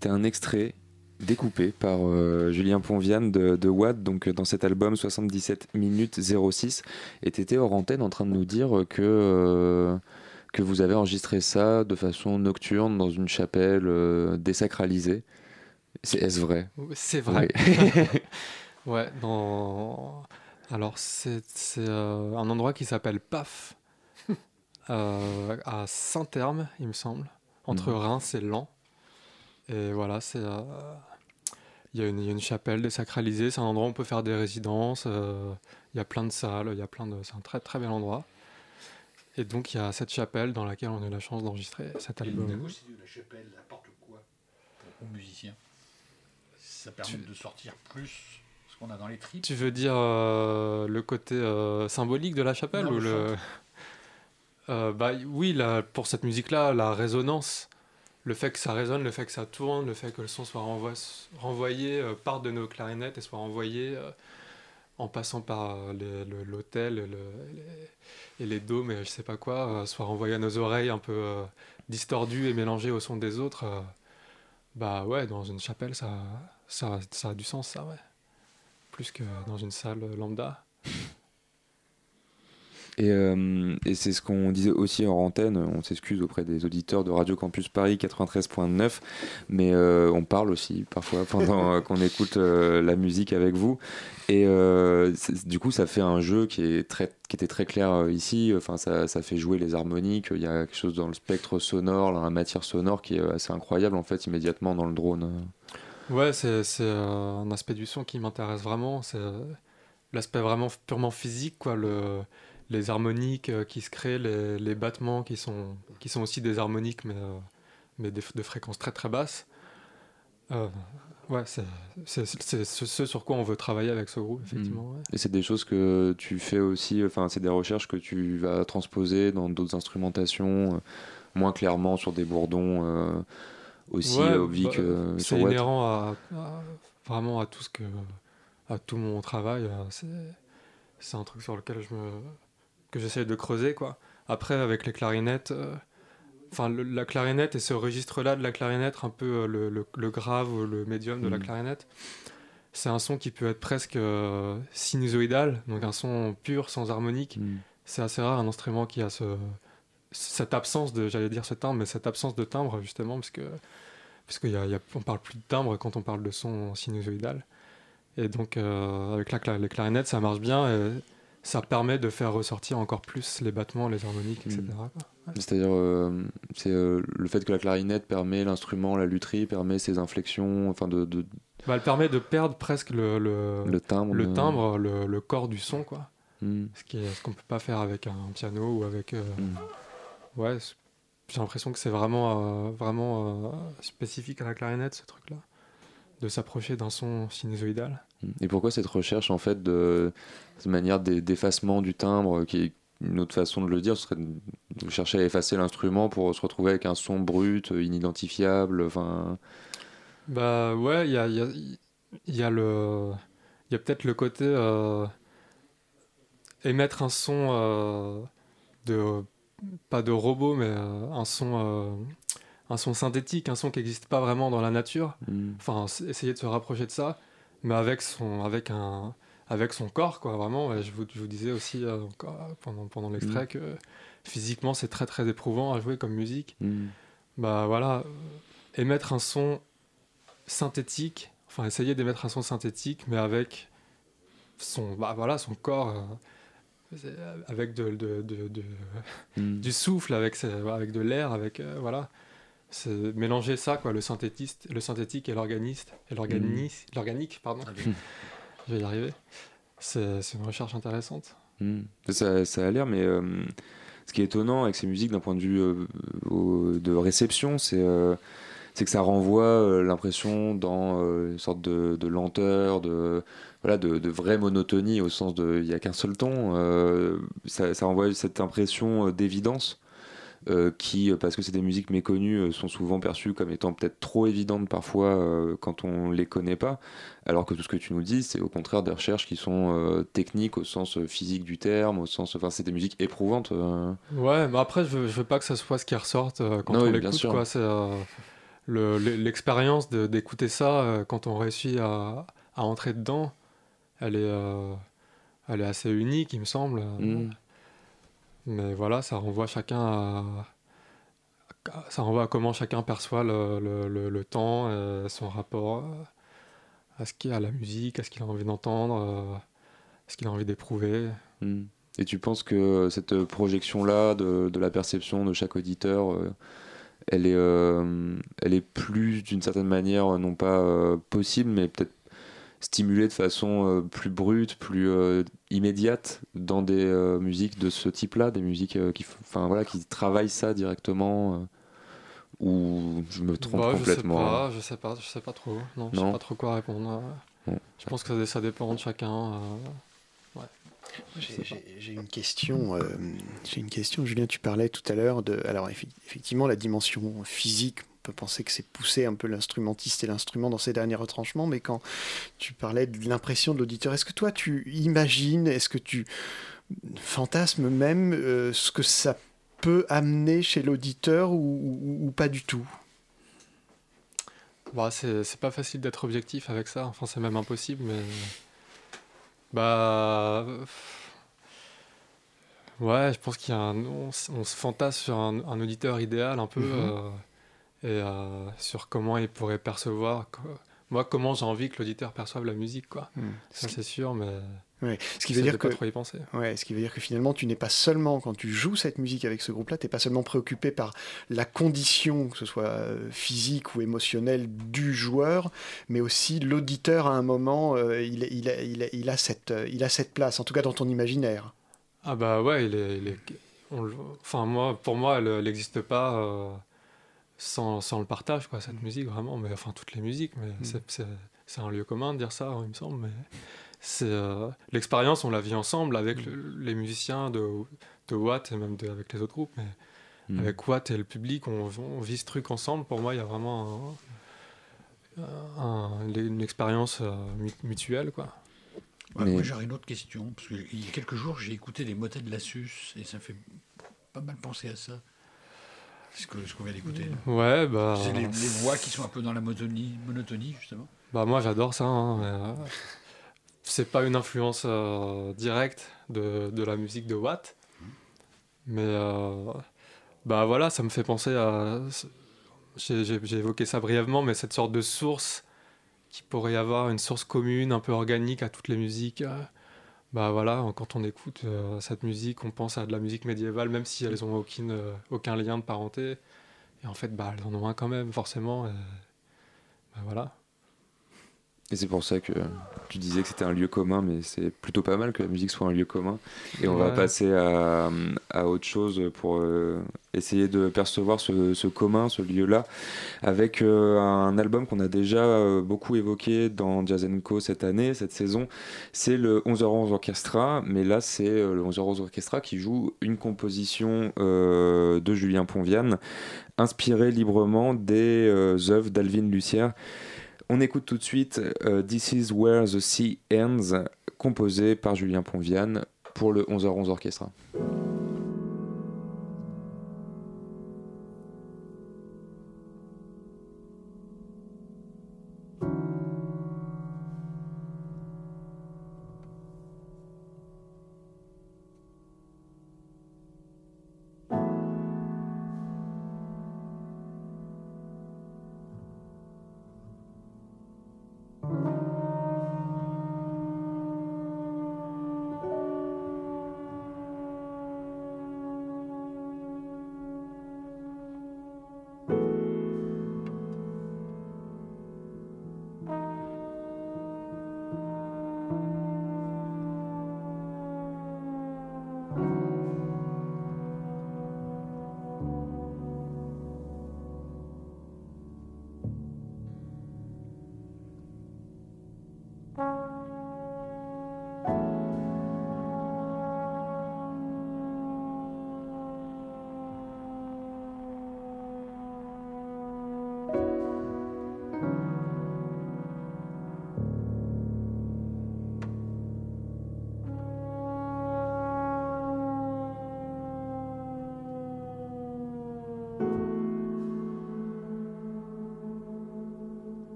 A: c'était un extrait découpé par euh, Julien Ponviane de, de Watt, donc euh, dans cet album 77 minutes 06. Et tu étais hors antenne en train de nous dire que, euh, que vous avez enregistré ça de façon nocturne dans une chapelle euh, désacralisée. C'est, est-ce vrai?
B: C'est vrai.
A: Oui.
B: ouais, dans... Alors, c'est c'est, un endroit qui s'appelle PAF, à Saint-Terme, il me semble, entre
A: Mhm.
B: Reims et Lens. Et voilà, c'est. euh, Il y, a une- il y a une chapelle désacralisée, c'est un endroit où on peut faire des résidences, euh, il y a plein de salles, il y a plein de... c'est un très très bel endroit. Et donc il y a cette chapelle dans laquelle on a eu la chance d'enregistrer cet
E: Et
B: album.
E: Nago, c'est de la chapelle, n'importe quoi, pour, aux musiciens? Ça permet de sortir plus ce qu'on a dans les tripes?
B: Tu veux dire euh, le côté euh, symbolique de la chapelle
E: Non,
B: ou
E: le.
B: Euh, bah, Oui, pour cette musique-là, la résonance, le fait que ça résonne, le fait que ça tourne, le fait que le son soit renvoyé euh, par de nos clarinettes et soit renvoyé euh, en passant par euh, l'hôtel et, le- et les, dômes et je sais pas quoi, soit renvoyé à nos oreilles un peu distordues et mélangées au son des autres. bah ouais, dans une chapelle, ça, ça, ça a du sens, ça, ouais plus que dans une salle lambda.
A: Et, euh, et c'est ce qu'on disait aussi en antenne, on s'excuse auprès des auditeurs de Radio Campus Paris 93.9, mais euh, on parle aussi parfois pendant qu'on écoute euh, la musique avec vous. Et du coup, ça fait un jeu qui, est très, qui était très clair ici, enfin, ça, ça fait jouer les harmoniques, il y a quelque chose dans le spectre sonore, dans la matière sonore qui est assez incroyable en fait immédiatement dans le drone.
B: Ouais, c'est un aspect du son qui m'intéresse vraiment. C'est l'aspect vraiment purement physique, quoi. Le, les harmoniques euh, qui se créent, les, les battements qui sont, qui sont aussi des harmoniques, mais, euh, mais de fréquences très très basses. Euh, ouais, c'est ce, ce sur quoi on veut travailler avec ce groupe, effectivement. ouais.
A: Et c'est des choses que tu fais aussi, enfin, c'est des recherches que tu vas transposer dans d'autres instrumentations, euh, moins clairement sur des bourdons euh, aussi
B: Ouais,
A: obviques
B: bah, c'est inhérent à, à- vraiment à tout ce que à tout mon travail c'est c'est un truc sur lequel je me que j'essaie de creuser quoi après avec les clarinettes euh, enfin la clarinette et ce registre là de la clarinette un peu euh, le, le- le grave ou le médium de la
A: Mhm.
B: clarinette c'est un son qui peut être presque euh, sinusoïdal donc un son pur sans harmonique
A: Mm.
B: c'est assez rare un instrument qui a ce, cette absence de, j'allais dire ce timbre, mais cette absence de timbre justement, parce que parce qu'il y a, il y a- on parle plus de timbre quand on parle de son sinusoïdal. Et donc euh, avec la, les clarinettes, ça marche bien et ça permet de faire ressortir encore plus les battements, les harmoniques, etc.
A: Mm.
B: Ouais.
A: C'est-à-dire, euh, c'est euh, le fait que la clarinette permet l'instrument, la lutherie permet ses inflexions, enfin de, de-
B: Bah, elle permet de perdre presque le, le,
A: le timbre.
B: le
A: de-
B: timbre, le, le corps du son, quoi.
A: Mm.
B: Ce qui est- ce qu'on peut pas faire avec un piano ou avec. euh,
A: Mm.
B: Ouais, j'ai l'impression que c'est vraiment, euh, vraiment euh, spécifique à la clarinette, ce truc-là. De s'approcher d'un son sinusoïdal.
A: Et pourquoi cette recherche en fait de cette manière d'e- d'effacement du timbre, qui est une autre façon de le dire, ce serait de chercher à effacer l'instrument pour se retrouver avec un son brut, euh, inidentifiable, enfin.
B: Bah ouais, il y a, y a- y a le. Il y a peut-être le côté. euh, émettre un son euh, de. Pas de robot, mais euh, un son. un son synthétique, un son qui n'existe pas vraiment dans la nature.
A: Mm.
B: Enfin, essayer de se rapprocher de ça, mais avec son, avec un, avec son corps, quoi, vraiment. Je, vous, je vous disais aussi euh, euh, pendant, pendant l'extrait
A: Mm.
B: que physiquement, c'est très très éprouvant à jouer comme musique.
A: Mm.
B: Bah voilà, euh, émettre un son synthétique, enfin essayer d'émettre un son synthétique, mais avec son, bah voilà, son corps, euh, avec de, de- de- de-
A: Mm.
B: du souffle, avec, avec de l'air, avec euh, voilà. Mélanger ça, quoi, le synthétiste, le synthétique et l'organiste, et l'organis- l'organique, pardon. Je vais y arriver. C'est une recherche intéressante.
A: Mm. Ça, ça a l'air, mais euh, ce qui est étonnant avec ces musiques d'un point de vue euh, au- de réception, c'est euh, c'est que ça renvoie euh, l'impression dans euh, une sorte de, de lenteur, de, voilà, de, de vraie monotonie au sens de il n'y a qu'un seul ton. euh, ça, ça renvoie cette impression euh, d'évidence. Euh, qui, euh, parce que c'est des musiques méconnues, euh, sont souvent perçues comme étant peut-être trop évidentes parfois euh, quand on les connaît pas, alors que tout ce que tu nous dis, c'est au contraire des recherches qui sont euh, techniques au sens physique du terme, au sens, enfin, c'est des musiques éprouvantes.
B: Ouais, mais après, je veux, je veux pas que ça soit ce qui ressorte quand
A: Non,
B: on
A: oui,
B: l'écoute, quoi. C'est, le- le- l'expérience d'écouter ça quand on réussit à, à entrer dedans, elle est, elle est assez unique, il me semble.
A: Mm.
B: Mais voilà, ça renvoie chacun à, ça renvoie à comment chacun perçoit le, le- le- temps, euh, son rapport euh, à ce qu'il la musique, à ce qu'il a envie d'entendre, euh, à ce qu'il a envie d'éprouver.
A: Hmm. Et tu penses que cette projection-là de, de la perception de chaque auditeur, elle, est, elle est plus d'une certaine manière, non pas possible, mais peut-être stimulée de façon plus brute, plus immédiate dans des euh, musiques de ce type-là, des musiques euh, qui, enfin, voilà, qui travaillent ça directement euh, Ou je me trompe
B: Bah,
A: complètement
B: Je sais pas, je sais pas, je sais pas trop. Non, je sais pas trop quoi répondre.
A: Bon.
B: Je pense que ça, dépend de chacun. euh, ouais.
D: J'ai- une question, euh, j'ai une question, Julien. Tu parlais tout à l'heure de, alors effectivement, la dimension physique. On peut penser que c'est pousser un peu l'instrumentiste et l'instrument dans ses derniers retranchements, mais quand tu parlais de l'impression de l'auditeur, est-ce que toi tu imagines, est-ce que tu fantasmes même euh, ce que ça peut amener chez l'auditeur ou, ou- ou pas du tout?
B: Bah, c'est pas facile d'être objectif avec ça. Enfin, c'est même impossible, mais. Bah. Ouais, je pense qu'il y a un. On, se fantasme sur un, un auditeur idéal un peu.
D: Mhm.
B: euh, et euh, sur comment il pourrait percevoir. Moi, comment j'ai envie que l'auditeur perçoive la musique, quoi.
D: Hmm.
B: Ça, c'est sûr, mais.
D: Ouais. Ce qui veut dire
B: de pas
D: que
B: trop y penser.
D: Ouais, ce qui veut dire que finalement, tu n'es pas seulement, quand tu joues cette musique avec ce groupe-là, tu n'es pas seulement préoccupé par la condition, que ce soit euh, physique ou émotionnelle, du joueur, mais aussi l'auditeur à un moment, euh, il, il a, il, a, il, a cette, il a cette place, en tout cas dans ton imaginaire.
B: Ah bah ouais, il est, il est- on le- enfin moi, pour moi, elle n'existe pas euh, sans, sans le partage, quoi, cette musique, vraiment. Mais enfin, toutes les musiques, mais c'est- c'est un lieu commun de dire ça, il me semble. Mais c'est euh, l'expérience, on la vit ensemble avec le- les musiciens de, de Watt et même de- avec les autres groupes. Mais
A: Mm.
B: avec Watt et le public, on, on vit ce truc ensemble. Pour moi, il y a vraiment un- un- une expérience euh, mu- mutuelle, quoi.
E: Ouais,
A: Mais-
E: Moi, j'aurais une autre question. Parce qu'il y a quelques jours, j'ai écouté les motets de la Sus et ça me fait pas mal penser à ça. Ce que- ce qu'on vient d'écouter. là.
B: Ouais, bah.
E: C'est les, les voix qui sont un peu dans la monotonie, monotonie justement.
B: Bah moi j'adore ça, hein, mais, euh, c'est pas une influence euh, directe de, de la musique de Watt, mais euh, bah voilà, ça me fait penser à, j'ai évoqué ça brièvement, mais cette sorte de source qui pourrait y avoir une source commune, un peu organique à toutes les musiques. euh, bah voilà, quand on écoute euh, cette musique, on pense à de la musique médiévale, même si elles ont aucune, euh, aucun lien de parenté, et en fait bah elles en ont un quand même forcément. bah voilà.
A: Et c'est pour ça que tu disais que c'était un lieu commun, mais c'est plutôt pas mal que la musique soit un lieu commun. Et on va passer à, à autre chose pour euh, essayer de percevoir ce, ce commun, ce lieu-là, avec euh, un album qu'on a déjà euh, beaucoup évoqué dans Jazz Co cette année, cette saison. C'est le 11h11 Orchestra, mais là c'est le 11h11 Orchestra qui joue une composition de Julien Ponviane, inspirée librement des œuvres d'Alvin Lucière. On écoute tout de suite euh, This is Where the Sea Ends, composé par Julien Ponviane pour le 11h11 Orchestra.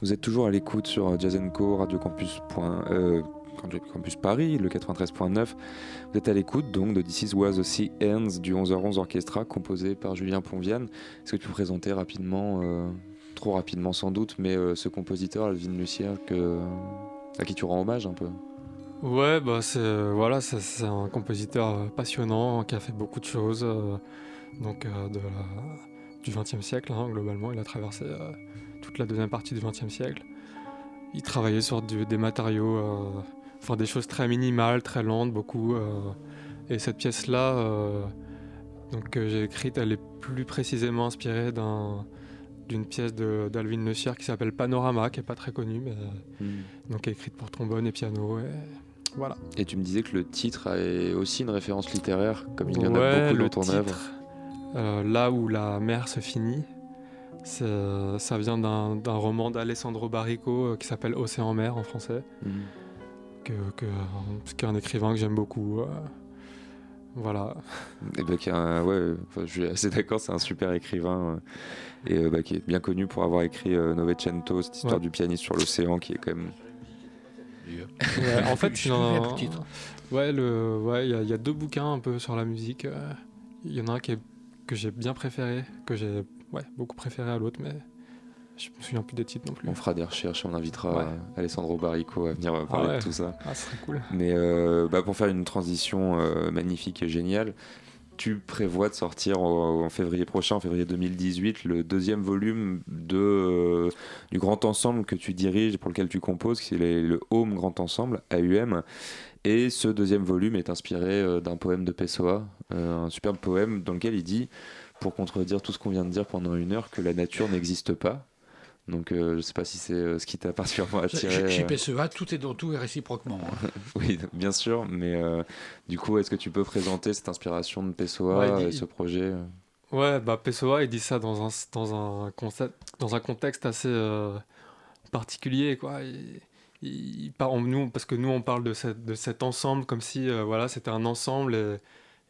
A: Vous êtes toujours à l'écoute sur Jazz Co, Radio Campus. Euh, Campus Paris, le 93.9. Vous êtes à l'écoute donc de This Is Was the Sea Ends du 11h11 Orchestra composé par Julien Ponviane. Est-ce que tu peux présenter rapidement, euh, trop rapidement sans doute, mais euh, ce compositeur, Alvin Lucière, que, à qui tu rends hommage un peu?
B: Ouais, bah c'est voilà, c'est un compositeur passionnant qui a fait beaucoup de choses donc de du XXe siècle hein, globalement. Il a traversé toute la deuxième partie du XXe siècle. Il travaillait sur des matériaux, euh, enfin des choses très minimales, très lentes, beaucoup. Euh, et cette pièce-là, euh, donc que j'ai écrite, elle est plus précisément inspirée d'une pièce d'Alvin Le qui s'appelle Panorama, qui est pas très connue, mais hmm. donc écrite pour trombone et piano. Et voilà.
A: Et tu me disais que le titre est aussi une référence littéraire, comme il y en a beaucoup dans ton œuvre.
B: là où la mer se finit, ça vient d'un roman d'Alessandro Barrico euh, qui s'appelle Océan Mer en français, mhm. que, que, qui est un écrivain que j'aime beaucoup. Euh, voilà.
A: Et bah, ouais, je suis assez d'accord, c'est un super écrivain euh, et bah, qui est bien connu pour avoir écrit Novecento, cette histoire du pianiste sur l'océan qui est quand même.
B: en fait, ouais, le, ouais, il y, a deux bouquins un peu sur la musique. Il y en a un qui est, que j'ai bien préféré, que j'ai ouais, beaucoup préféré à l'autre, mais je me souviens plus des titres non plus.
A: On fera des recherches on invitera Alessandro Barrico à venir parler
B: ah
A: de tout ça.
B: Ah, ce serait cool.
A: Mais euh, bah, pour faire une transition euh, magnifique et géniale, tu prévois de sortir en, février prochain, en février 2018, le deuxième volume de, euh, du grand ensemble que tu diriges, pour lequel tu composes, qui est le Home Grand Ensemble, AUM. Et ce deuxième volume est inspiré d'un poème de Pessoa, un superbe poème dans lequel il dit pour contredire tout ce qu'on vient de dire pendant une heure, que la nature n'existe pas. Donc euh, je ne sais pas si c'est euh, ce qui t'a particulièrement attiré.
E: Chez, PSEA, tout est dans tout et réciproquement. Hein.
A: oui, bien sûr, mais euh, du coup, est-ce que tu peux présenter cette inspiration de PSOA et ce projet
B: Ouais, bah PSOA, il dit ça dans un, dans un, concept, dans un contexte assez particulier. Quoi. Il, nous, parce que nous, on parle de, cette, de cet ensemble comme si voilà, c'était un ensemble et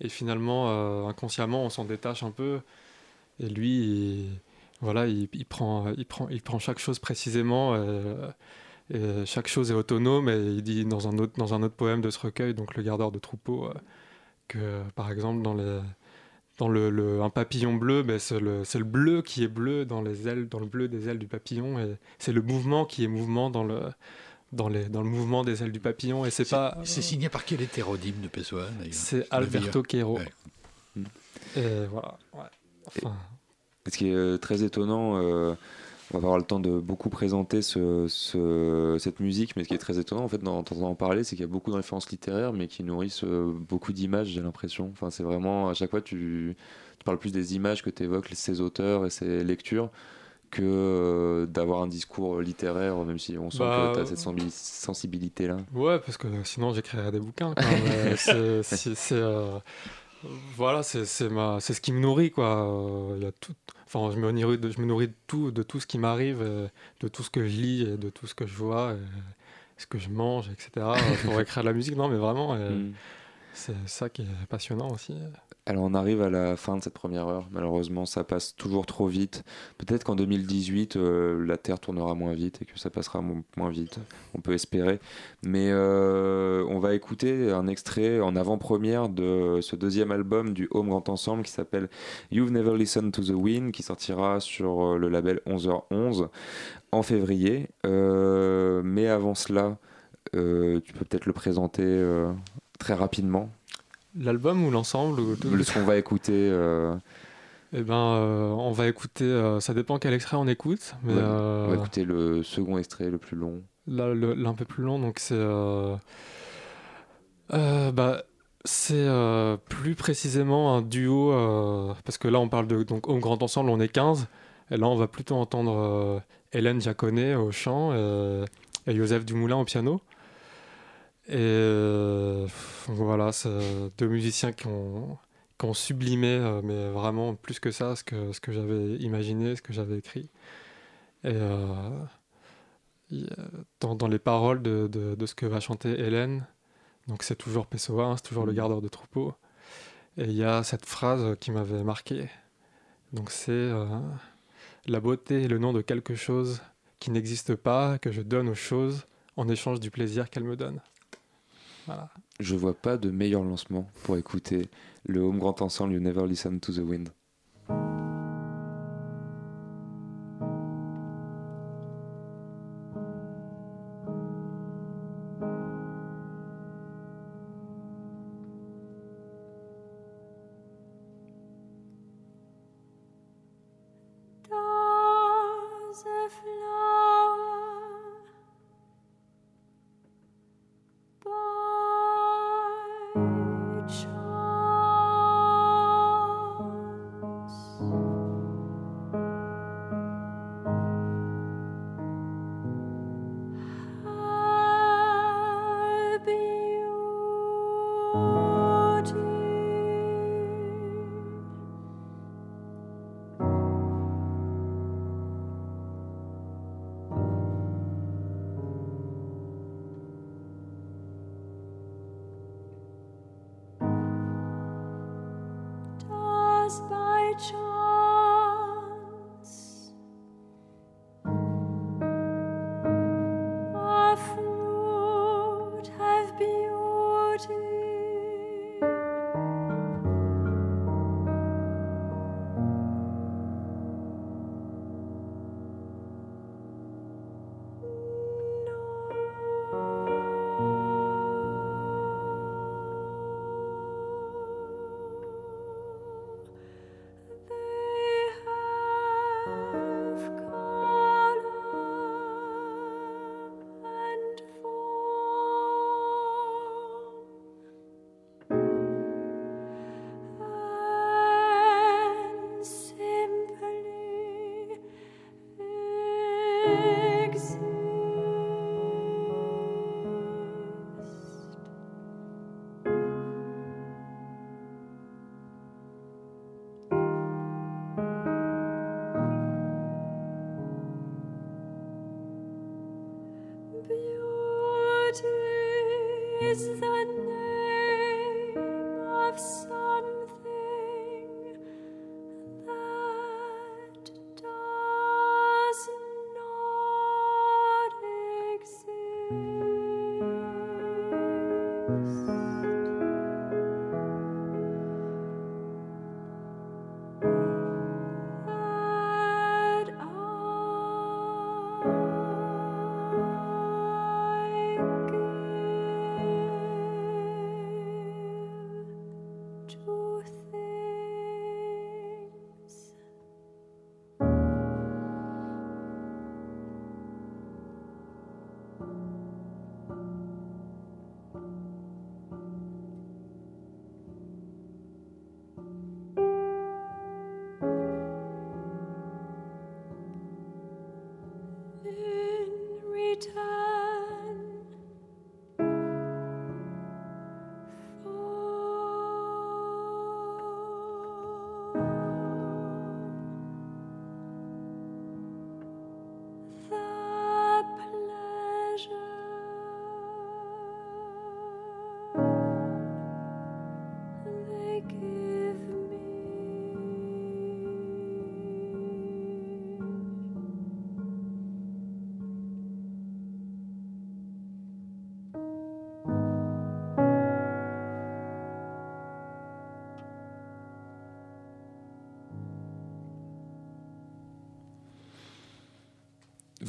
B: et finalement, euh, inconsciemment, on s'en détache un peu. Et lui, il, voilà, il, prend, il, prend, il prend chaque chose précisément. Euh, et chaque chose est autonome. Et il dit dans un autre, dans un autre poème de ce recueil, donc Le gardeur de troupeau, euh, que par exemple, dans les dans le, un papillon bleu, ben c'est le, le, bleu qui est bleu dans les ailes, dans le bleu des ailes du papillon, c'est le mouvement qui est mouvement dans le, dans, les, dans le mouvement des ailes du papillon. Et c'est pas.
E: C'est signé par quel hétérodyme de Pessoa
B: C'est Alberto Quero. Et voilà.
A: ce qui est euh, très étonnant, euh, on va avoir le temps de beaucoup présenter ce, ce, cette musique, mais ce qui est très étonnant en fait, dans en parler, c'est qu'il y a beaucoup de références littéraires, mais qui nourrissent euh, beaucoup d'images, j'ai l'impression. Enfin, c'est vraiment, à chaque fois, tu, tu parles plus des images que tu évoques ces auteurs et ces lectures que euh, d'avoir un discours littéraire, même si on sent bah, que tu as cette sensibilité-là.
B: Ouais, parce que sinon j'écrirais des bouquins. c'est, euh, voilà, c'est, ce qui me nourrit. Quoi. Il y a tout, enfin, je, me nourris de, je me nourris de tout, de tout ce qui m'arrive, de tout ce que je lis, et de tout ce que je vois, ce que je mange, etc. pour écrire de la musique. Non, mais vraiment, mm. c'est ça qui est passionnant aussi.
A: Alors on arrive à la fin de cette première heure. Malheureusement, ça passe toujours trop vite. Peut-être qu'en 2018, euh, la Terre tournera moins vite et que ça passera moins vite. On peut espérer. Mais euh, on va écouter un extrait en avant-première de ce deuxième album du Home Grand Ensemble qui s'appelle You've Never Listened to the Wind, qui sortira sur euh, le label 11h11 en février. mais avant cela, tu peux peut-être le présenter très rapidement
B: L'album ou l'ensemble
A: Ce qu'on va écouter. Euh...
B: Eh ben, euh, on va écouter. Euh, ça dépend quel extrait on écoute. Mais,
A: on va écouter le second extrait, le plus long.
B: Là, l'un peu plus long, donc c'est. bah, c'est plus précisément un duo, parce que là on parle de donc au grand ensemble on est 15, et là on va plutôt entendre Hélène Jaconnet au chant et Joseph Dumoulin au piano. Et euh, voilà, c'est deux musiciens qui ont, qui ont sublimé, euh, mais vraiment plus que ça, ce que, ce que j'avais imaginé, ce que j'avais écrit. Et euh, dans, dans, les paroles de, de, de, ce que va chanter Hélène, donc c'est toujours Pessoa, hein, c'est toujours le mmh. gardeur de troupeau. Et il y a cette phrase qui m'avait marqué. Donc c'est La beauté est le nom de quelque chose qui n'existe pas, que je donne aux choses en échange du plaisir qu'elles me donnent.
A: Je vois pas de meilleur lancement pour écouter le Home Grand Ensemble You Never Listen to the Wind.
C: joy.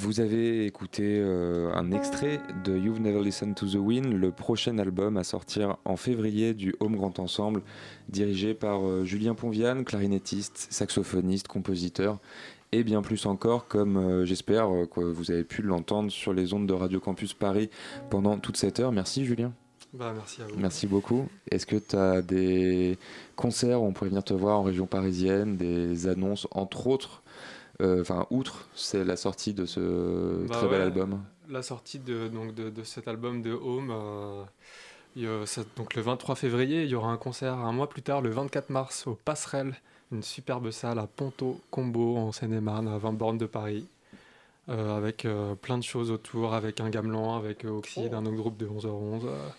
A: Vous avez écouté euh, un extrait de You've Never Listened to the Wind, le prochain album à sortir en février du Home Grand Ensemble, dirigé par euh, Julien Ponviane, clarinettiste, saxophoniste, compositeur, et bien plus encore, comme euh, j'espère euh, que vous avez pu l'entendre sur les ondes de Radio Campus Paris pendant toute cette heure. Merci Julien.
B: Bah, merci à vous.
A: Merci beaucoup. Est-ce que tu as des concerts où on pourrait venir te voir en région parisienne, des annonces entre autres Enfin, outre, c'est la sortie de ce
B: Bah
A: très bel album.
B: La sortie de, donc de, de cet album de Home, euh, ça- donc le 23 février, il y aura un concert un mois plus tard, le 24 mars, au Passerelle, une superbe salle à Ponto Combo en Seine-et-Marne, à 20 bornes de Paris, euh, avec euh, plein de choses autour, avec un gamelan, avec euh, Oxide, un autre groupe de 11h11. euh,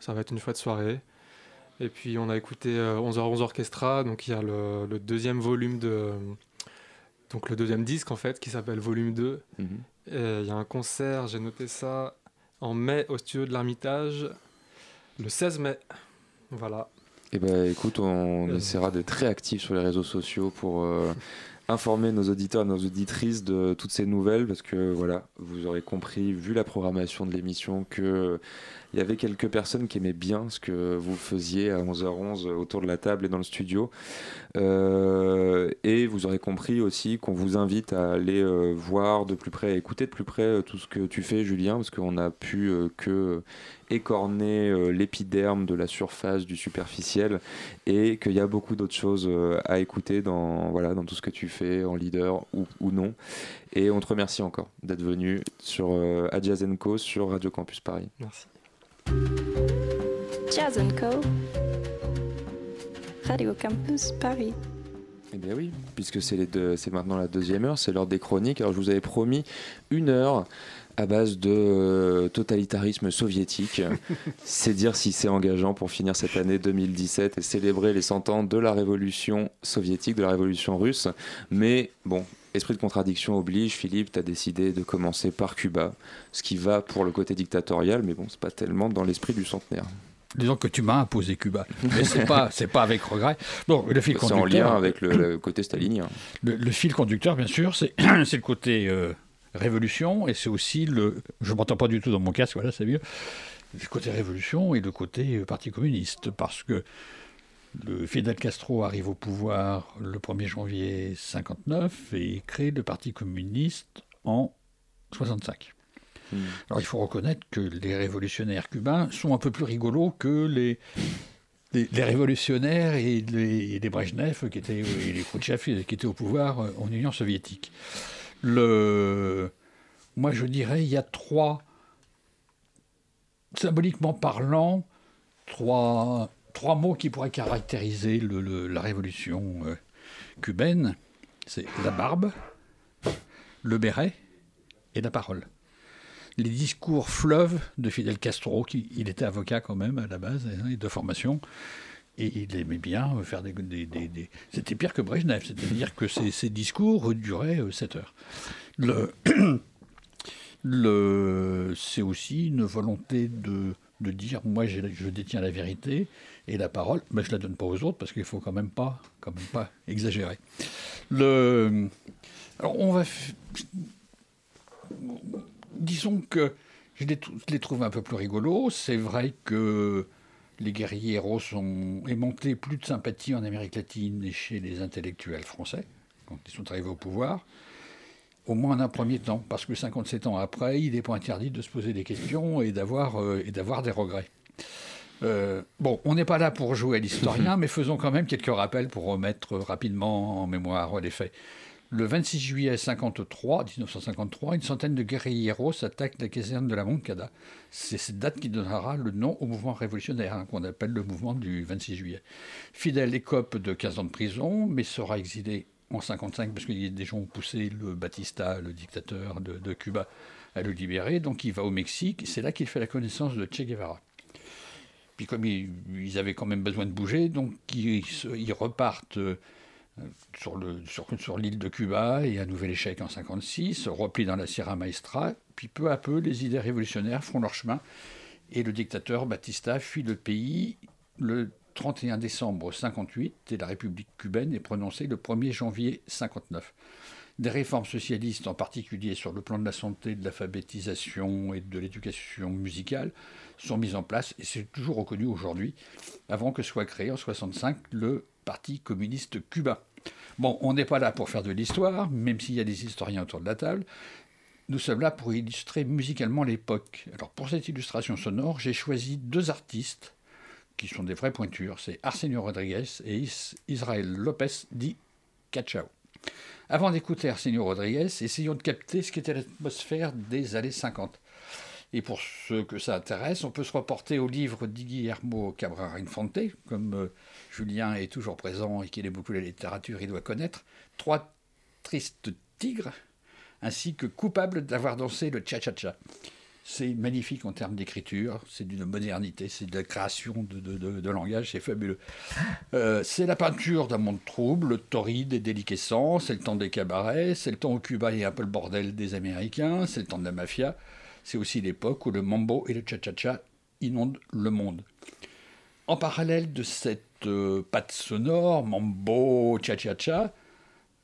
B: ça va être une chouette soirée. Et puis on a écouté euh, 11h11 Orchestra, donc il y a le, le deuxième volume de, donc le deuxième disque en fait qui s'appelle Volume 2.
A: Mhm.
B: Et Il y a un concert, j'ai noté ça en mai au studio de l'Ermitage, le 16 mai. Voilà.
A: Eh ben, écoute, on essaiera d'être très actifs sur les réseaux sociaux pour euh, informer nos auditeurs, nos auditrices de toutes ces nouvelles, parce que voilà, vous aurez compris, vu la programmation de l'émission, que il y avait quelques personnes qui aimaient bien ce que vous faisiez à 11h11 autour de la table et dans le studio. Euh, et vous aurez compris aussi qu'on vous invite à aller euh, voir de plus près, écouter de plus près euh, tout ce que tu fais, Julien, parce qu'on a pu que écorner euh, l'épiderme de la surface du superficiel et qu'il y a beaucoup d'autres choses euh, à écouter dans, voilà, dans tout ce que tu fais en leader ou, ou non. Et on te remercie encore d'être venu sur euh, à Jazz Co sur Radio Campus Paris.
B: Merci.
F: Jazz Co. Radio Campus Paris.
A: Eh bien oui, puisque c'est les deux- c'est maintenant la deuxième heure, c'est l'heure des chroniques. Alors je vous avais promis une heure à base de euh, totalitarisme soviétique. c'est dire si c'est engageant pour finir cette année 2017 et célébrer les 100 ans de la révolution soviétique, de la révolution russe. Mais bon, esprit de contradiction oblige, Philippe, tu as décidé de commencer par Cuba, ce qui va pour le côté dictatorial, mais bon, c'est pas tellement dans l'esprit du centenaire.
G: Disons que tu m'as imposé Cuba. Mais c'est pas, c'est pas avec regret. Donc, le fil
A: C'est
G: conducteur.
A: en lien avec le, le côté stalinien.
G: Le, le fil conducteur, bien sûr, c'est c'est le côté euh, révolution et c'est aussi le. Je m'entends pas du tout dans mon casque, voilà, c'est mieux. Le côté révolution et le côté euh, Parti communiste. Parce que le Fidel Castro arrive au pouvoir le 1er janvier 59 et crée le Parti communiste en 65. Alors il faut reconnaître que les révolutionnaires cubains sont un peu plus rigolos que les, les, les révolutionnaires et les, et les Brejnev qui étaient, et les Khrouchtchev qui étaient au pouvoir euh, en Union soviétique. Le, moi je dirais il y a trois, symboliquement parlant, trois, trois mots qui pourraient caractériser la révolution euh, cubaine. C'est la barbe, le béret et la parole les discours fleuves de Fidel Castro, qui il était avocat quand même à la base hein, et de formation, et il aimait bien faire des... C'était pire que Brejnev, c'est-à-dire que ses, discours duraient 7 heures. Le, le, c'est aussi une volonté de, de dire, moi je détiens la vérité, et la parole, mais je la donne pas aux autres, parce qu'il faut quand même pas, quand même pas exagérer. Le, alors on va... disons que je les, je les trouve un peu plus rigolos. C'est vrai que les guerriers héros ont aimanté plus de sympathie en Amérique latine et chez les intellectuels français, quand ils sont arrivés au pouvoir. Au moins en un premier temps, parce que 57 ans après, il n'est pas interdit de se poser des questions et d'avoir euh, des regrets. Euh, bon, on n'est pas là pour jouer à l'historien, mais faisons quand même quelques rappels pour remettre rapidement en mémoire les faits. Le 26 juillet 53, 1953, une centaine de guerrilleros attaquent la caserne de la Moncada. C'est cette date qui donnera le nom au mouvement révolutionnaire, hein, qu'on appelle le mouvement du 26 juillet. Fidel écope de 15 ans de prison, mais sera exilé en 55 parce qu'il y a des gens ont poussé le Batista, le dictateur de, Cuba, à le libérer. Donc il va au Mexique. C'est là qu'il fait la connaissance de Che Guevara. Puis comme ils, avaient quand même besoin de bouger, donc ils repartent euh, sur, le, sur, sur l'île de Cuba et un nouvel échec en 56, repli dans la Sierra Maestra. Puis peu à peu, les idées révolutionnaires font leur chemin et le dictateur Batista fuit le pays le 31 décembre 58 et la République cubaine est prononcée le 1er janvier 59. Des réformes socialistes, en particulier sur le plan de la santé, de l'alphabétisation et de l'éducation musicale, sont mises en place et c'est toujours reconnu aujourd'hui, avant que soit créé en 65 le Parti communiste cubain. Bon, on n'est pas là pour faire de l'histoire, même s'il y a des historiens autour de la table. Nous sommes là pour illustrer musicalement l'époque. Alors pour cette illustration sonore, j'ai choisi deux artistes qui sont des vraies pointures. C'est Arsenio Rodriguez et Is- Israël Lopez dit Cachao. Avant d'écouter Arsenio Rodriguez, essayons de capter ce qu'était l'atmosphère des années 50. Et pour ceux que ça intéresse, on peut se reporter au livre di Guillermo Cabrera Infante, comme euh, Julien est toujours présent et qu'il aime beaucoup la littérature, il doit connaître, Trois tristes tigres, ainsi que Coupable d'avoir dansé le cha-cha-cha. C'est magnifique en termes d'écriture, c'est d'une modernité, c'est de la création de, langage, c'est fabuleux. Euh, c'est la peinture d'un monde trouble, torride et déliquescent, c'est le temps des cabarets, c'est le temps où Cuba est un peu le bordel des Américains, c'est le temps de la mafia, c'est aussi l'époque où le mambo et le cha-cha-cha inondent le monde. En parallèle de cette euh, patte sonore, mambo, cha-cha-cha,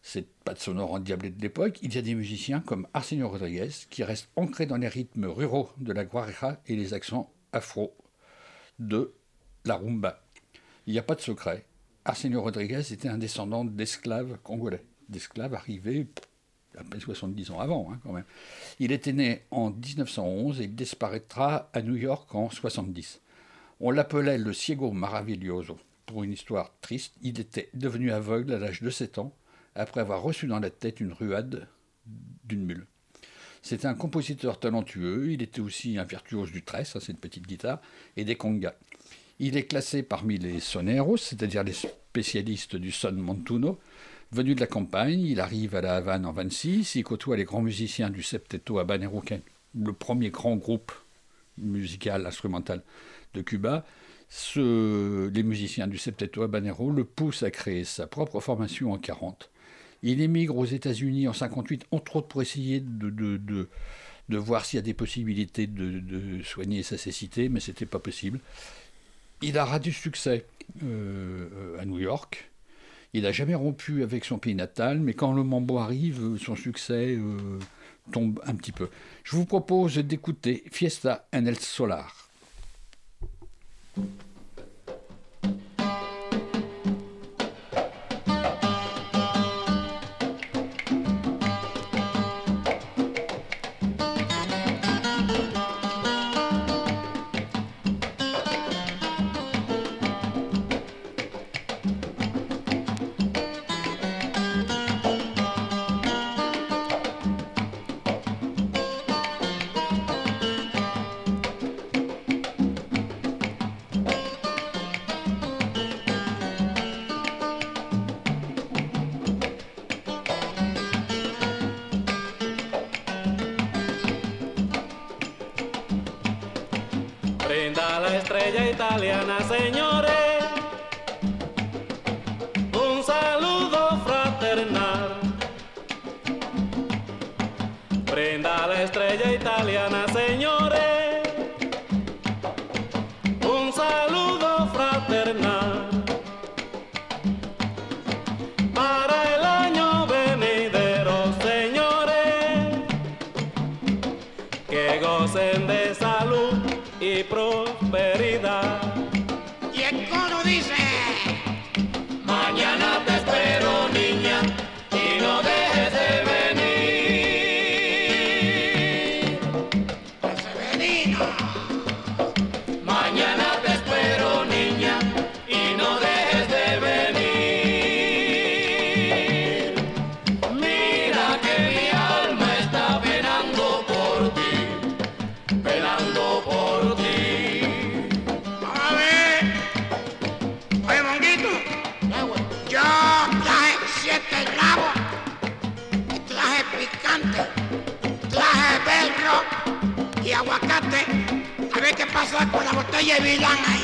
G: cette patte sonore endiablée de l'époque, il y a des musiciens comme Arsenio Rodriguez qui restent ancrés dans les rythmes ruraux de la guarija et les accents afro de la rumba. Il n'y a pas de secret. Arsenio Rodriguez était un descendant d'esclaves congolais, d'esclaves arrivés à peine 70 ans avant, hein, quand même. Il était né en 1911 et il disparaîtra à New York en 70. On l'appelait le Ciego Maravilloso. Pour une histoire triste, il était devenu aveugle à l'âge de 7 ans après avoir reçu dans la tête une ruade d'une mule. C'était un compositeur talentueux, il était aussi un virtuose du tresse, c'est une petite guitare, et des congas. Il est classé parmi les soneros, c'est-à-dire les spécialistes du son montuno. Venu de la campagne, il arrive à la Havane en 26, il côtoie les grands musiciens du Septeto Habanero, le premier grand groupe musical, instrumental de Cuba. Les musiciens du Septeto Habanero le poussent à créer sa propre formation en 40. Il émigre aux États-Unis en 58, entre autres pour essayer de, de, de, de voir s'il y a des possibilités de, soigner sa cécité, mais ce n'était pas possible. Il aura du succès euh, à New York. Il n'a jamais rompu avec son pays natal, mais quand le mambo arrive, son succès euh, tombe un petit peu. Je vous propose d'écouter Fiesta en el Solar.
F: Brinda la estrella italiana, señores.
H: Con la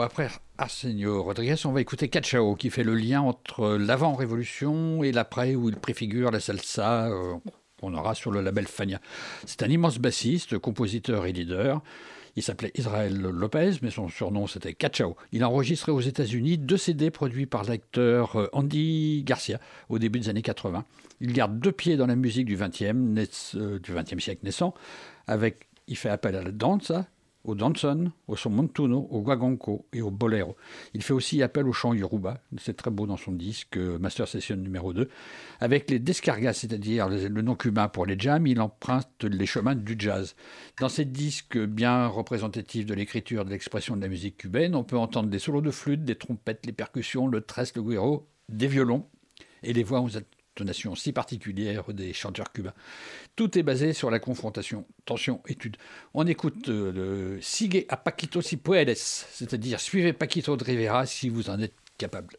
G: Après Arsenio Rodriguez, on va écouter Cachao, qui fait le lien entre l'avant-révolution et l'après, où il préfigure la salsa euh, qu'on aura sur le label Fania. C'est un immense bassiste, compositeur et leader. Il s'appelait Israël Lopez, mais son surnom c'était Cachao. Il a enregistré aux États-Unis deux CD produits par l'acteur euh, Andy Garcia au début des années 80. Il garde deux pieds dans la musique du 20e, naisse- euh, du 20e siècle naissant, avec, il fait appel à la danza, au au son montuno, au guaguancó et au bolero. Il fait aussi appel au chant yoruba, c'est très beau dans son disque euh, Master Session numéro 2. Avec les descargas, c'est-à-dire le nom cubain pour les jams, il emprunte les chemins du jazz. Dans ces disques bien représentatifs de l'écriture, de l'expression de la musique cubaine, on peut entendre des solos de flûte, des trompettes, les percussions, le tresse, le güiro, des violons et les voix aux intonations si particulières des chanteurs cubains. Tout est basé sur la confrontation, tension, étude. On écoute euh, le Sigue a Paquito si puedes, c'est-à-dire suivez Paquito de Rivera si vous en êtes capable.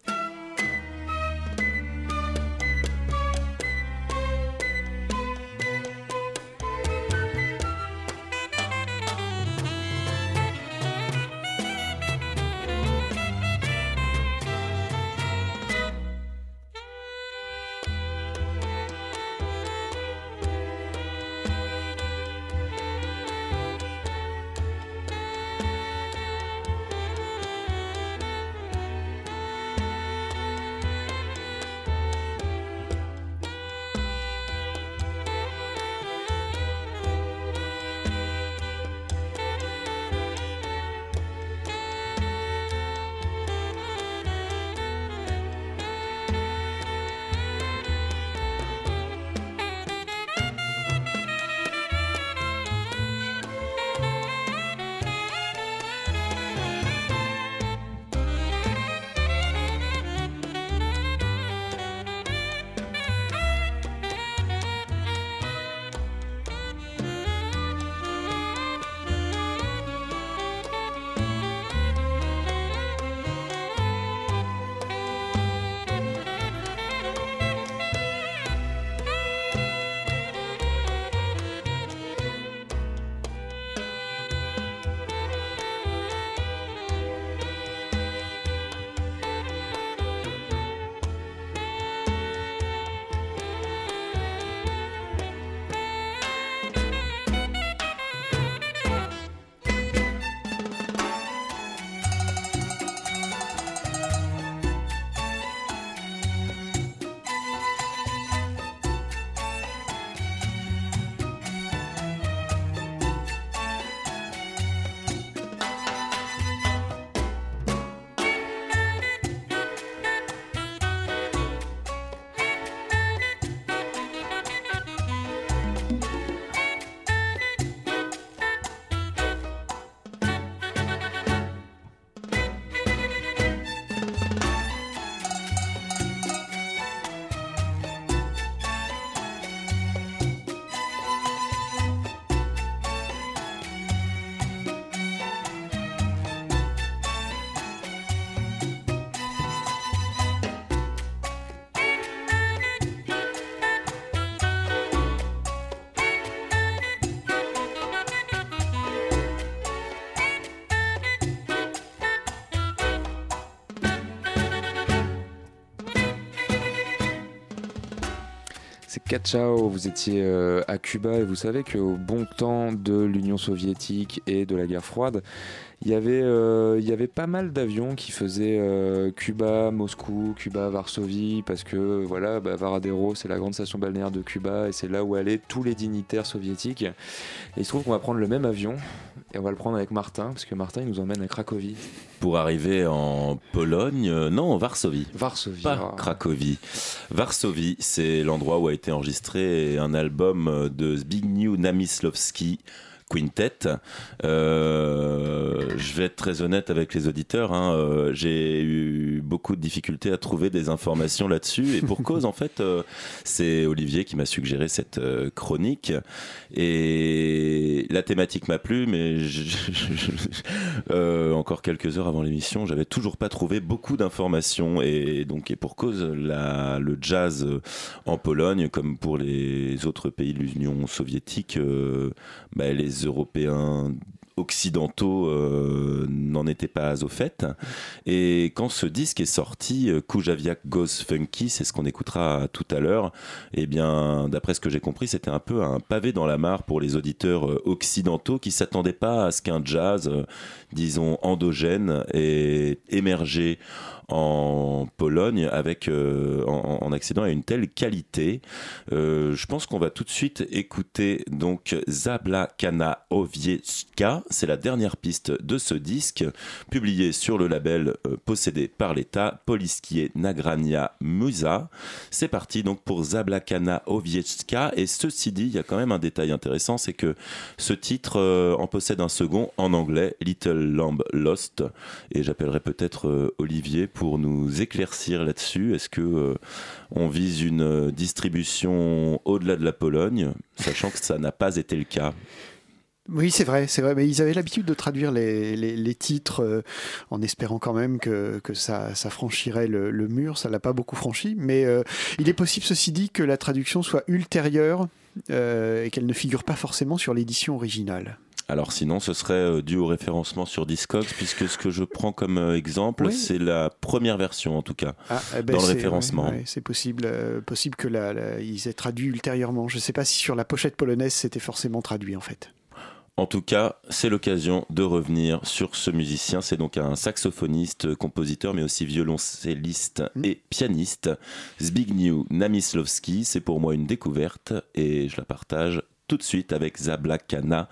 A: C'est Cachao, vous étiez euh, à Cuba et vous savez qu'au bon temps de l'Union soviétique et de la guerre froide, il y avait, euh, il y avait pas mal d'avions qui faisaient euh, Cuba, Moscou, Cuba, Varsovie, parce que voilà, bah, Varadero, c'est la grande station balnéaire de Cuba et c'est là où allaient tous les dignitaires soviétiques. Et il se trouve qu'on va prendre le même avion et on va le prendre avec Martin, parce que Martin, il nous emmène à Cracovie.
I: Pour arriver en Pologne, euh, non, Varsovie.
A: Varsovie.
I: Pas
A: ah.
I: Cracovie. Varsovie, c'est l'endroit où a été enregistré un album de Zbigniew Namislovski. Quintet. Euh, je vais être très honnête avec les auditeurs. hein, euh, J'ai eu beaucoup de difficultés à trouver des informations là-dessus. Et pour cause, en fait, euh, c'est Olivier qui m'a suggéré cette euh, chronique. Et la thématique m'a plu, mais je- je- je- euh, encore quelques heures avant l'émission, j'avais toujours pas trouvé beaucoup d'informations. Et donc, et pour cause, la, le jazz euh, en Pologne, comme pour les autres pays de l'Union soviétique, euh, bah, les Européens occidentaux euh, n'en étaient pas au fait. Et quand ce disque est sorti, euh, Kujaviak Goes Funky, c'est ce qu'on écoutera tout à l'heure, et bien, d'après ce que j'ai compris, c'était un peu un pavé dans la mare pour les auditeurs euh, occidentaux qui s'attendaient pas à ce qu'un jazz, disons, endogène et émergé en Pologne avec euh, en, accédant à une telle qualité. Euh, je pense qu'on va tout de suite écouter donc Zabla Kana Owiecka. C'est la dernière piste de ce disque publié sur le label euh, possédé par l'État Poliskie Nagrania Musa. C'est parti donc pour Zabla Kana Owiecka et ceci dit, il y a quand même un détail intéressant, c'est que ce titre en possède un second en anglais, Little Lamb Lost et j'appellerai peut-être euh, Olivier pour nous éclaircir là-dessus. Est-ce que euh, on vise une euh, distribution au-delà de la Pologne, sachant que ça n'a pas été le cas?
D: Oui, c'est vrai, c'est vrai. Mais ils avaient l'habitude de traduire les, titres en espérant quand même que, ça, franchirait le, mur. Ça l'a pas beaucoup franchi. Mais il est possible, ceci dit, que la traduction soit ultérieure et qu'elle ne figure pas forcément sur l'édition originale.
I: Alors sinon, ce serait euh, dû au référencement sur Discogs, puisque ce que je prends comme euh, exemple,
D: Oui.
I: c'est la première version en tout cas,
D: Ah, eh ben,
I: dans le référencement.
D: ouais, ouais, c'est possible, euh, possible que la, la- ils aient traduit ultérieurement. Je ne sais pas si sur la pochette polonaise c'était forcément traduit en fait.
I: En tout cas, c'est l'occasion de revenir sur ce musicien. C'est donc un saxophoniste, compositeur, mais aussi violoncelliste et pianiste. Zbigniew Namisłowski, c'est pour moi une découverte et je la partage tout de suite avec Zabla Kana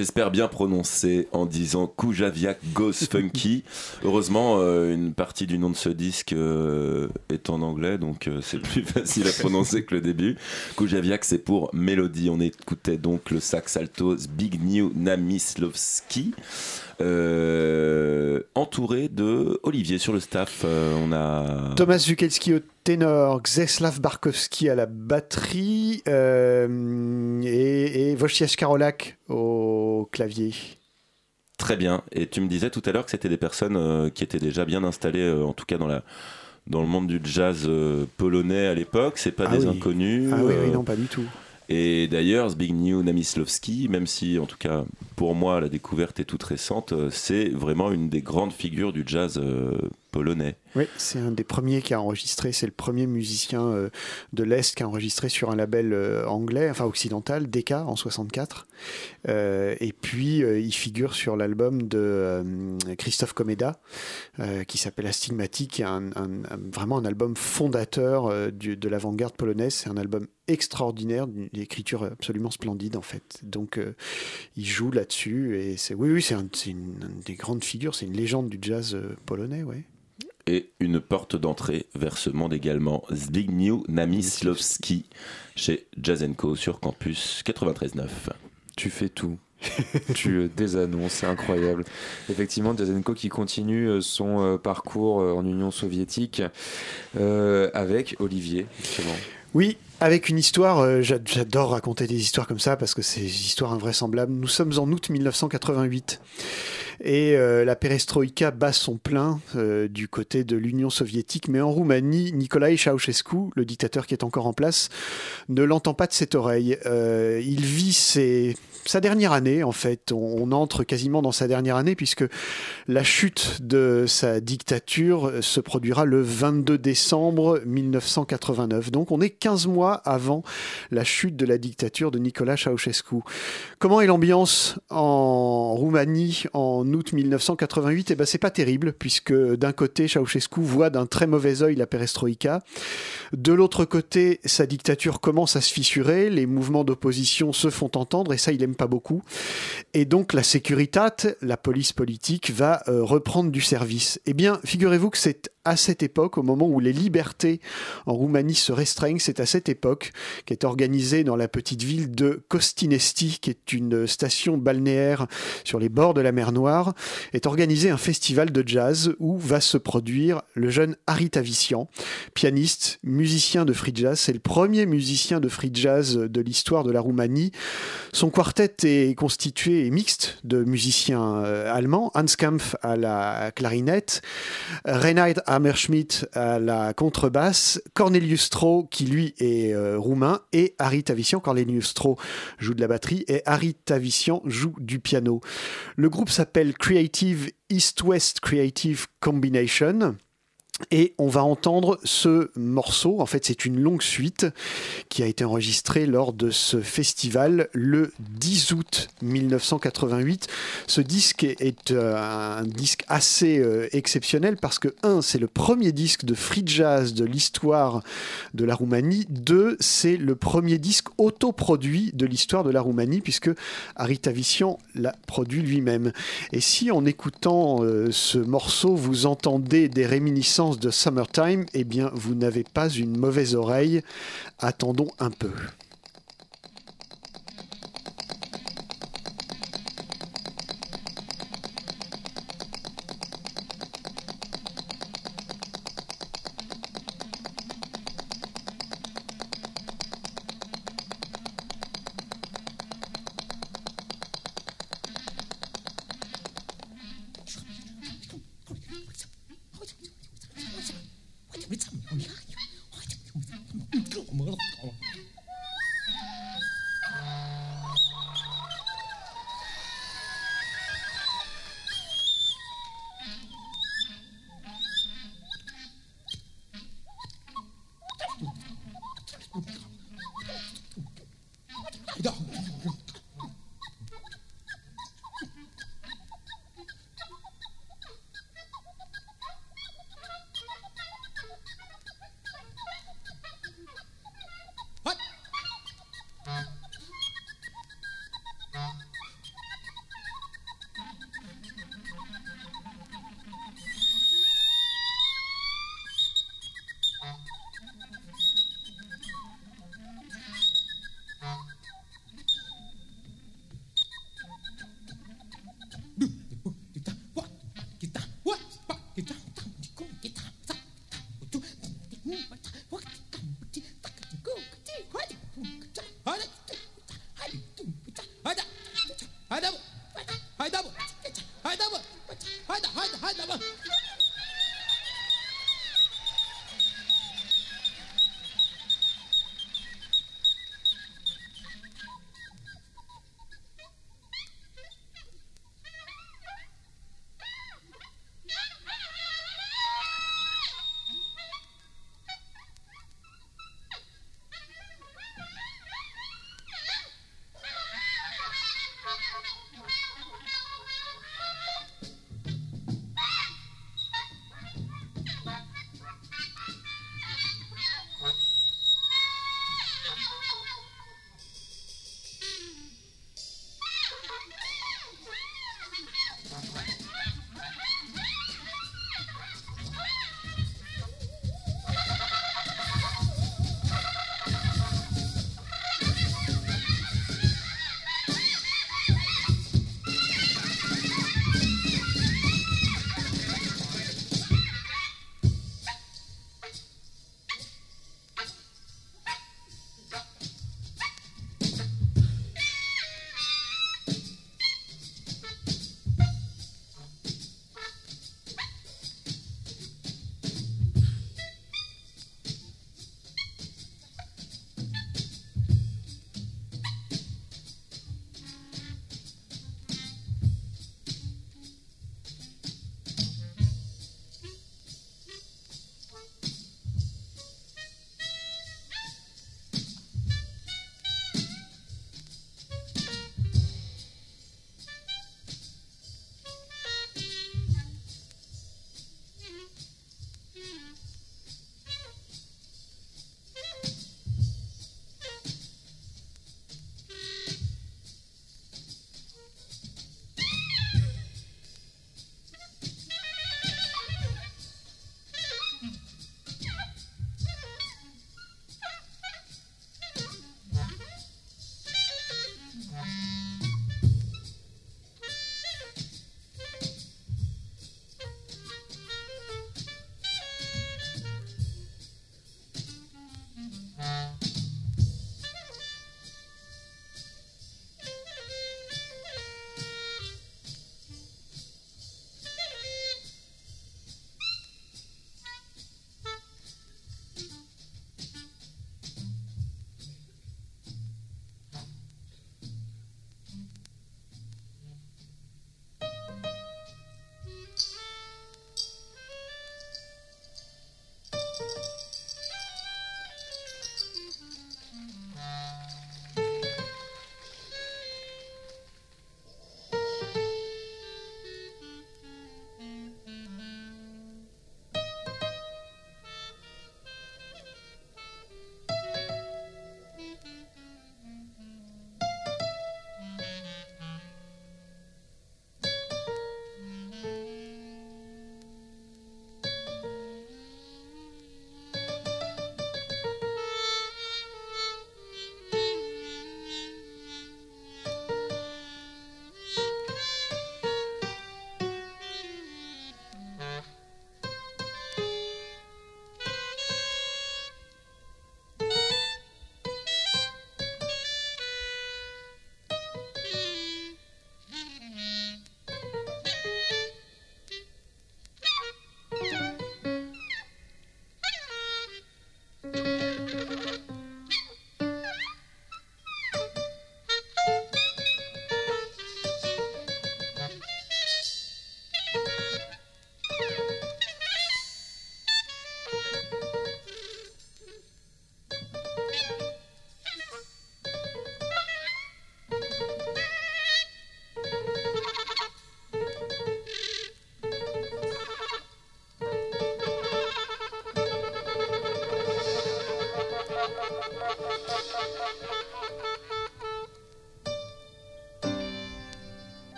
I: j'espère bien prononcer en disant Kujaviak Goes Funky. Heureusement, euh, une partie du nom de ce disque euh, est en anglais, donc euh, c'est plus facile à prononcer que le début. Kujaviak, c'est pour mélodie. On écoutait donc le sax alto Zbigniew Namislovski. Euh, entouré de Olivier sur le staff. Euh, on a
D: Thomas Zukelski au ténor, Czeslaw Barkowski à la batterie euh, et, et Wojciech Karolak au clavier.
I: Très bien. Et tu me disais tout à l'heure que c'était des personnes qui étaient déjà bien installées, en tout cas dans, la, dans le monde du jazz polonais à l'époque. C'est pas
D: Ah
I: des
D: oui.
I: inconnus.
D: Ah oui, oui, non, pas du tout.
I: Et d'ailleurs, Zbigniew Namislovski, même si en tout cas pour moi la découverte est toute récente, euh, c'est vraiment une des grandes figures du jazz euh, polonais.
D: Oui, c'est un des premiers qui a enregistré, c'est le premier musicien euh, de l'Est qui a enregistré sur un label euh, anglais, enfin occidental, Decca en 64. Euh, et puis il figure sur l'album de Christophe Komeda euh, qui s'appelle Astigmatique, qui est vraiment un album fondateur de l'avant-garde polonaise. C'est un album extraordinaire, d'une écriture absolument splendide en fait. Donc il joue là-dessus et c'est oui, oui, c'est un- c'est une, des grandes figures, c'est une légende du jazz polonais, ouais.
I: Et une porte d'entrée vers ce monde également, Zbigniew Namislovski, chez Jazz Co sur campus 93.9.
A: Tu fais tout. tu euh, désannonces, c'est incroyable. Effectivement, Jazenko qui continue euh, son euh, parcours en Union soviétique euh, avec Olivier, justement.
D: Oui, avec une histoire, euh, j'a- j'adore raconter des histoires comme ça parce que c'est des histoires invraisemblables. Nous sommes en août 1988 et euh, la perestroïka bat son plein euh, du côté de l'Union soviétique, mais en Roumanie, Nicolae Ceausescu, le dictateur qui est encore en place, ne l'entend pas de cette oreille. Il vit ses- sa dernière année, en fait. On, entre quasiment dans sa dernière année puisque la chute de sa dictature se produira le 22 décembre 1989. Donc on est 15 mois avant la chute de la dictature de Nicolas Ceausescu. Comment est l'ambiance en Roumanie en août 1988 Eh ben c'est pas terrible puisque d'un côté Ceausescu voit d'un très mauvais œil la perestroïka, de l'autre côté sa dictature commence à se fissurer, les mouvements d'opposition se font entendre et ça il pas beaucoup. Et donc la Securitat, la police politique, va euh, reprendre du service. Eh bien, figurez-vous que c'est à cette époque, au moment où les libertés en Roumanie se restreignent, c'est à cette époque qu'est organisée dans la petite ville de Costinesti, qui est une station balnéaire sur les bords de la mer Noire, est organisé un festival de jazz où va se produire le jeune Harit Avician, pianiste, musicien de free jazz. C'est le premier musicien de free jazz de l'histoire de la Roumanie. Son quartet est constitué et mixte de musiciens euh, allemands, Hans Kampf à la clarinette, Reinhard Hammerschmidt à la contrebasse, Cornelius Stroh qui lui est euh, roumain et Harry Tavissian. Cornelius Stroh joue de la batterie et Harry Tavissian joue du piano. Le groupe s'appelle Creative East-West Creative Combination. Et on va entendre ce morceau, en fait c'est une longue suite qui a été enregistrée lors de ce festival le 10 août 1988. Ce disque est, euh, un disque assez euh, exceptionnel parce que, un, c'est le premier disque de free jazz de l'histoire de la Roumanie. Deux, c'est le premier disque autoproduit de l'histoire de la Roumanie puisque Harry Tavissian l'a produit lui-même. Et si en écoutant euh, ce morceau, vous entendez des réminiscences de Summertime, eh bien, vous n'avez pas une mauvaise oreille. Attendons un peu.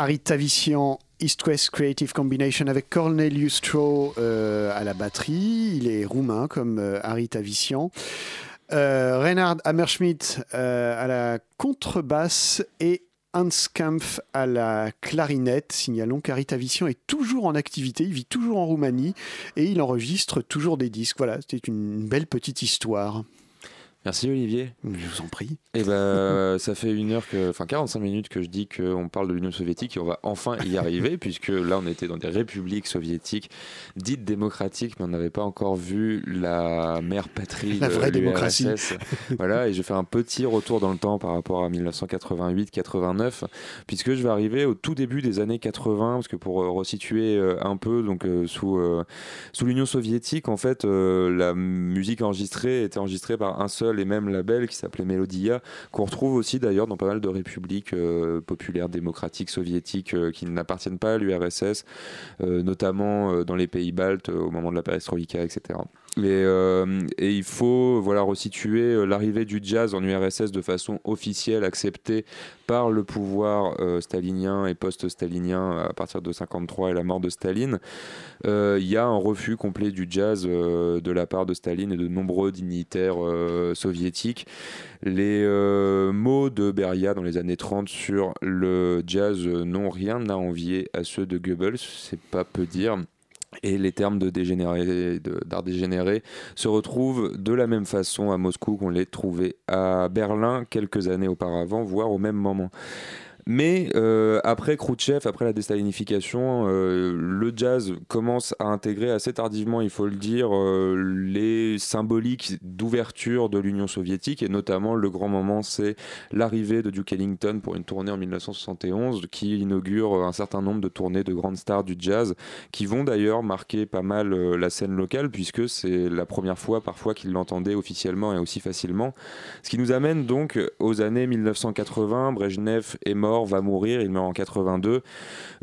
D: Harry Tavissian, East West Creative Combination avec Cornelius Stroh euh, à la batterie. Il est roumain comme euh, Harry Tavissian. Euh, Reinhard Hammerschmidt euh, à la contrebasse et Hans Kampf à la clarinette. Signalons qu'Harry Tavissian est toujours en activité, il vit toujours en Roumanie et il enregistre toujours des disques. Voilà, c'était une belle petite histoire.
A: Merci Olivier.
D: Je vous en prie.
A: Et ben, ça fait une heure que, enfin 45 minutes que je dis qu'on parle de l'Union soviétique et on va enfin y arriver puisque là on était dans des républiques soviétiques dites démocratiques mais on n'avait pas encore vu la mère patrie
D: La
A: de
D: vraie démocratie.
A: voilà et je fais un petit retour dans le temps par rapport à 1988-89 puisque je vais arriver au tout début des années 80 parce que pour euh, resituer euh, un peu donc euh, sous euh, sous l'Union soviétique en fait euh, la musique enregistrée était enregistrée par un seul et même label qui s'appelait Melodia qu'on retrouve aussi d'ailleurs dans pas mal de républiques euh, populaires démocratiques soviétiques euh, qui n'appartiennent pas à l'URSS, euh, notamment dans les pays baltes au moment de la perestroïka, etc. Et, euh, et il faut voilà resituer euh, l'arrivée du jazz en URSS de façon officielle, acceptée par le pouvoir euh, stalinien et post-stalinien à partir de 53 et la mort de Staline. Il y a un refus complet du jazz de la part de Staline et de nombreux dignitaires soviétiques. Les mots de Beria dans les années 30 sur le jazz n'ont rien à envier à ceux de Goebbels, c'est pas peu dire. Et les termes de dégénéré, d'art dégénéré se retrouvent de la même façon à Moscou qu'on les trouvait à Berlin quelques années auparavant, voire au même moment. Mais euh, après Khrouchtchev, après la déstalinification, euh, le jazz commence à intégrer assez tardivement, il faut le dire, euh, les symboliques d'ouverture de l'Union soviétique. Et notamment, le grand moment, c'est l'arrivée de Duke Ellington pour une tournée en 1971 qui inaugure un certain nombre de tournées de grandes stars du jazz qui vont d'ailleurs marquer pas mal la scène locale puisque c'est la première fois parfois qu'ils l'entendaient officiellement et aussi facilement. Ce qui nous amène donc aux années 1980. Brejnev est mort, va mourir, il meurt en 82.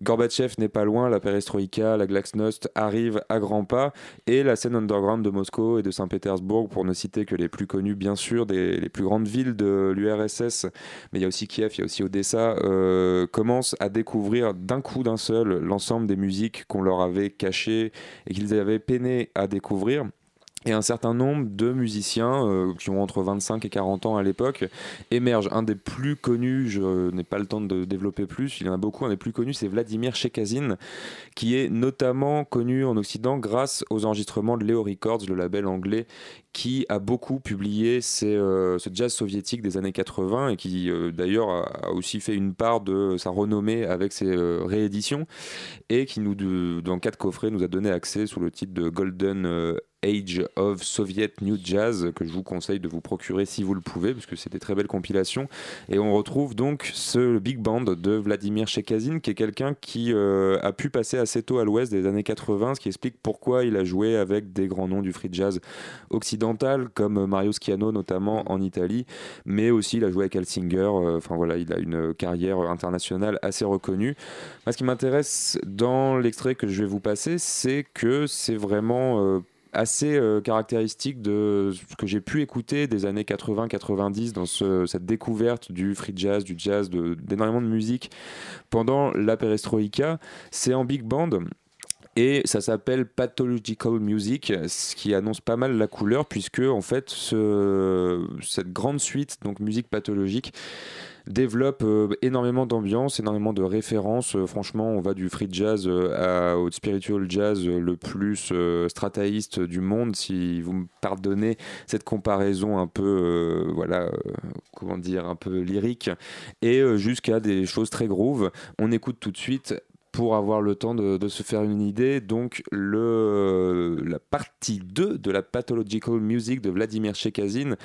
A: Gorbatchev n'est pas loin, la perestroïka, la glasnost arrivent à grands pas et la scène underground de Moscou et de Saint-Pétersbourg, pour ne citer que les plus connus bien sûr, des, les plus grandes villes de l'URSS, mais il y a aussi Kiev, il y a aussi Odessa, euh, commence à découvrir d'un coup d'un seul l'ensemble des musiques qu'on leur avait cachées et qu'ils avaient peiné à découvrir. Et un certain nombre de musiciens euh, qui ont entre 25 et 40 ans à l'époque émergent. Un des plus connus, je n'ai pas le temps de développer plus, il y en a beaucoup, un des plus connus c'est Vladimir Chekazin, qui est notamment connu en Occident grâce aux enregistrements de Leo Records, le label anglais qui a beaucoup publié ces, euh, ce jazz soviétique des années 80 et qui euh, d'ailleurs a, aussi fait une part de sa renommée avec ses euh, rééditions et qui nous, dans quatre coffrets, nous a donné accès sous le titre de Golden Age of Soviet New Jazz que je vous conseille de vous procurer si vous le pouvez parce que c'est des très belles compilations. Et on retrouve donc ce big band de Vladimir Chekazin qui est quelqu'un qui a pu passer assez tôt à l'ouest des années 80 ce qui explique pourquoi il a joué avec des grands noms du free jazz occidental comme Mario Schiano notamment en Italie mais aussi il a joué avec Elsinger euh, enfin voilà il a une carrière internationale assez reconnue Moi, ce qui m'intéresse dans l'extrait que je vais vous passer c'est que c'est vraiment euh, assez euh, caractéristique de ce que j'ai pu écouter des années 80-90 dans ce- cette découverte du free jazz, du jazz, de- d'énormément de musique pendant la perestroïka. C'est en big band. Et ça s'appelle Pathological Music, ce qui annonce pas mal la couleur, puisque en fait ce- cette grande suite, donc musique pathologique, développe euh, énormément d'ambiance, énormément de références. Euh, franchement, on va du free jazz euh, au spiritual jazz le plus strataïste du monde, si vous me pardonnez cette comparaison un peu, voilà, comment dire, un peu lyrique, et jusqu'à des choses très groove. On écoute tout de suite pour avoir le temps de, se faire une idée. Donc, le, la partie 2 de la Pathological Music de Vladimir Chekazin,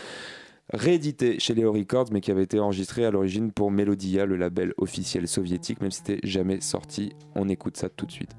A: réédité chez Leo Records, mais qui avait été enregistré à l'origine pour Melodia, le label officiel soviétique, même si c'était jamais sorti. On écoute ça tout de suite.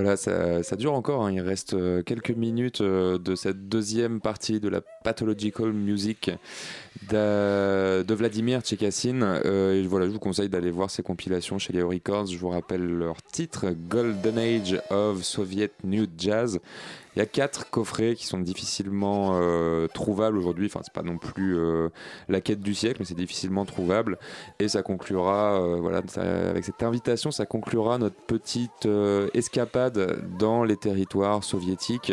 A: Voilà, ça, dure encore. hein. Il reste euh, quelques minutes euh, de cette deuxième partie de la Pathological Music de Vladimir Tchekassine. Euh, voilà, je vous conseille d'aller voir ses compilations chez Leo Records. Je vous rappelle leur titre Golden Age of Soviet New Jazz. Il y a quatre coffrets qui sont difficilement euh, trouvables aujourd'hui. Enfin, c'est pas non plus euh, la quête du siècle, mais c'est difficilement trouvable. Et ça conclura, euh, voilà, ça- avec cette invitation, ça conclura notre petite escapade dans les territoires soviétiques.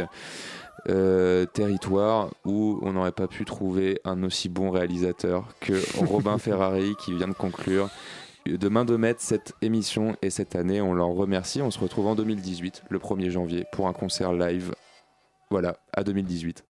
A: Euh, territoire où on n'aurait pas pu trouver un aussi bon réalisateur que Robin Ferrari qui vient de conclure de main de maître cette émission et cette année on leur remercie on se retrouve en 2018 le 1er janvier pour un concert live voilà à 2018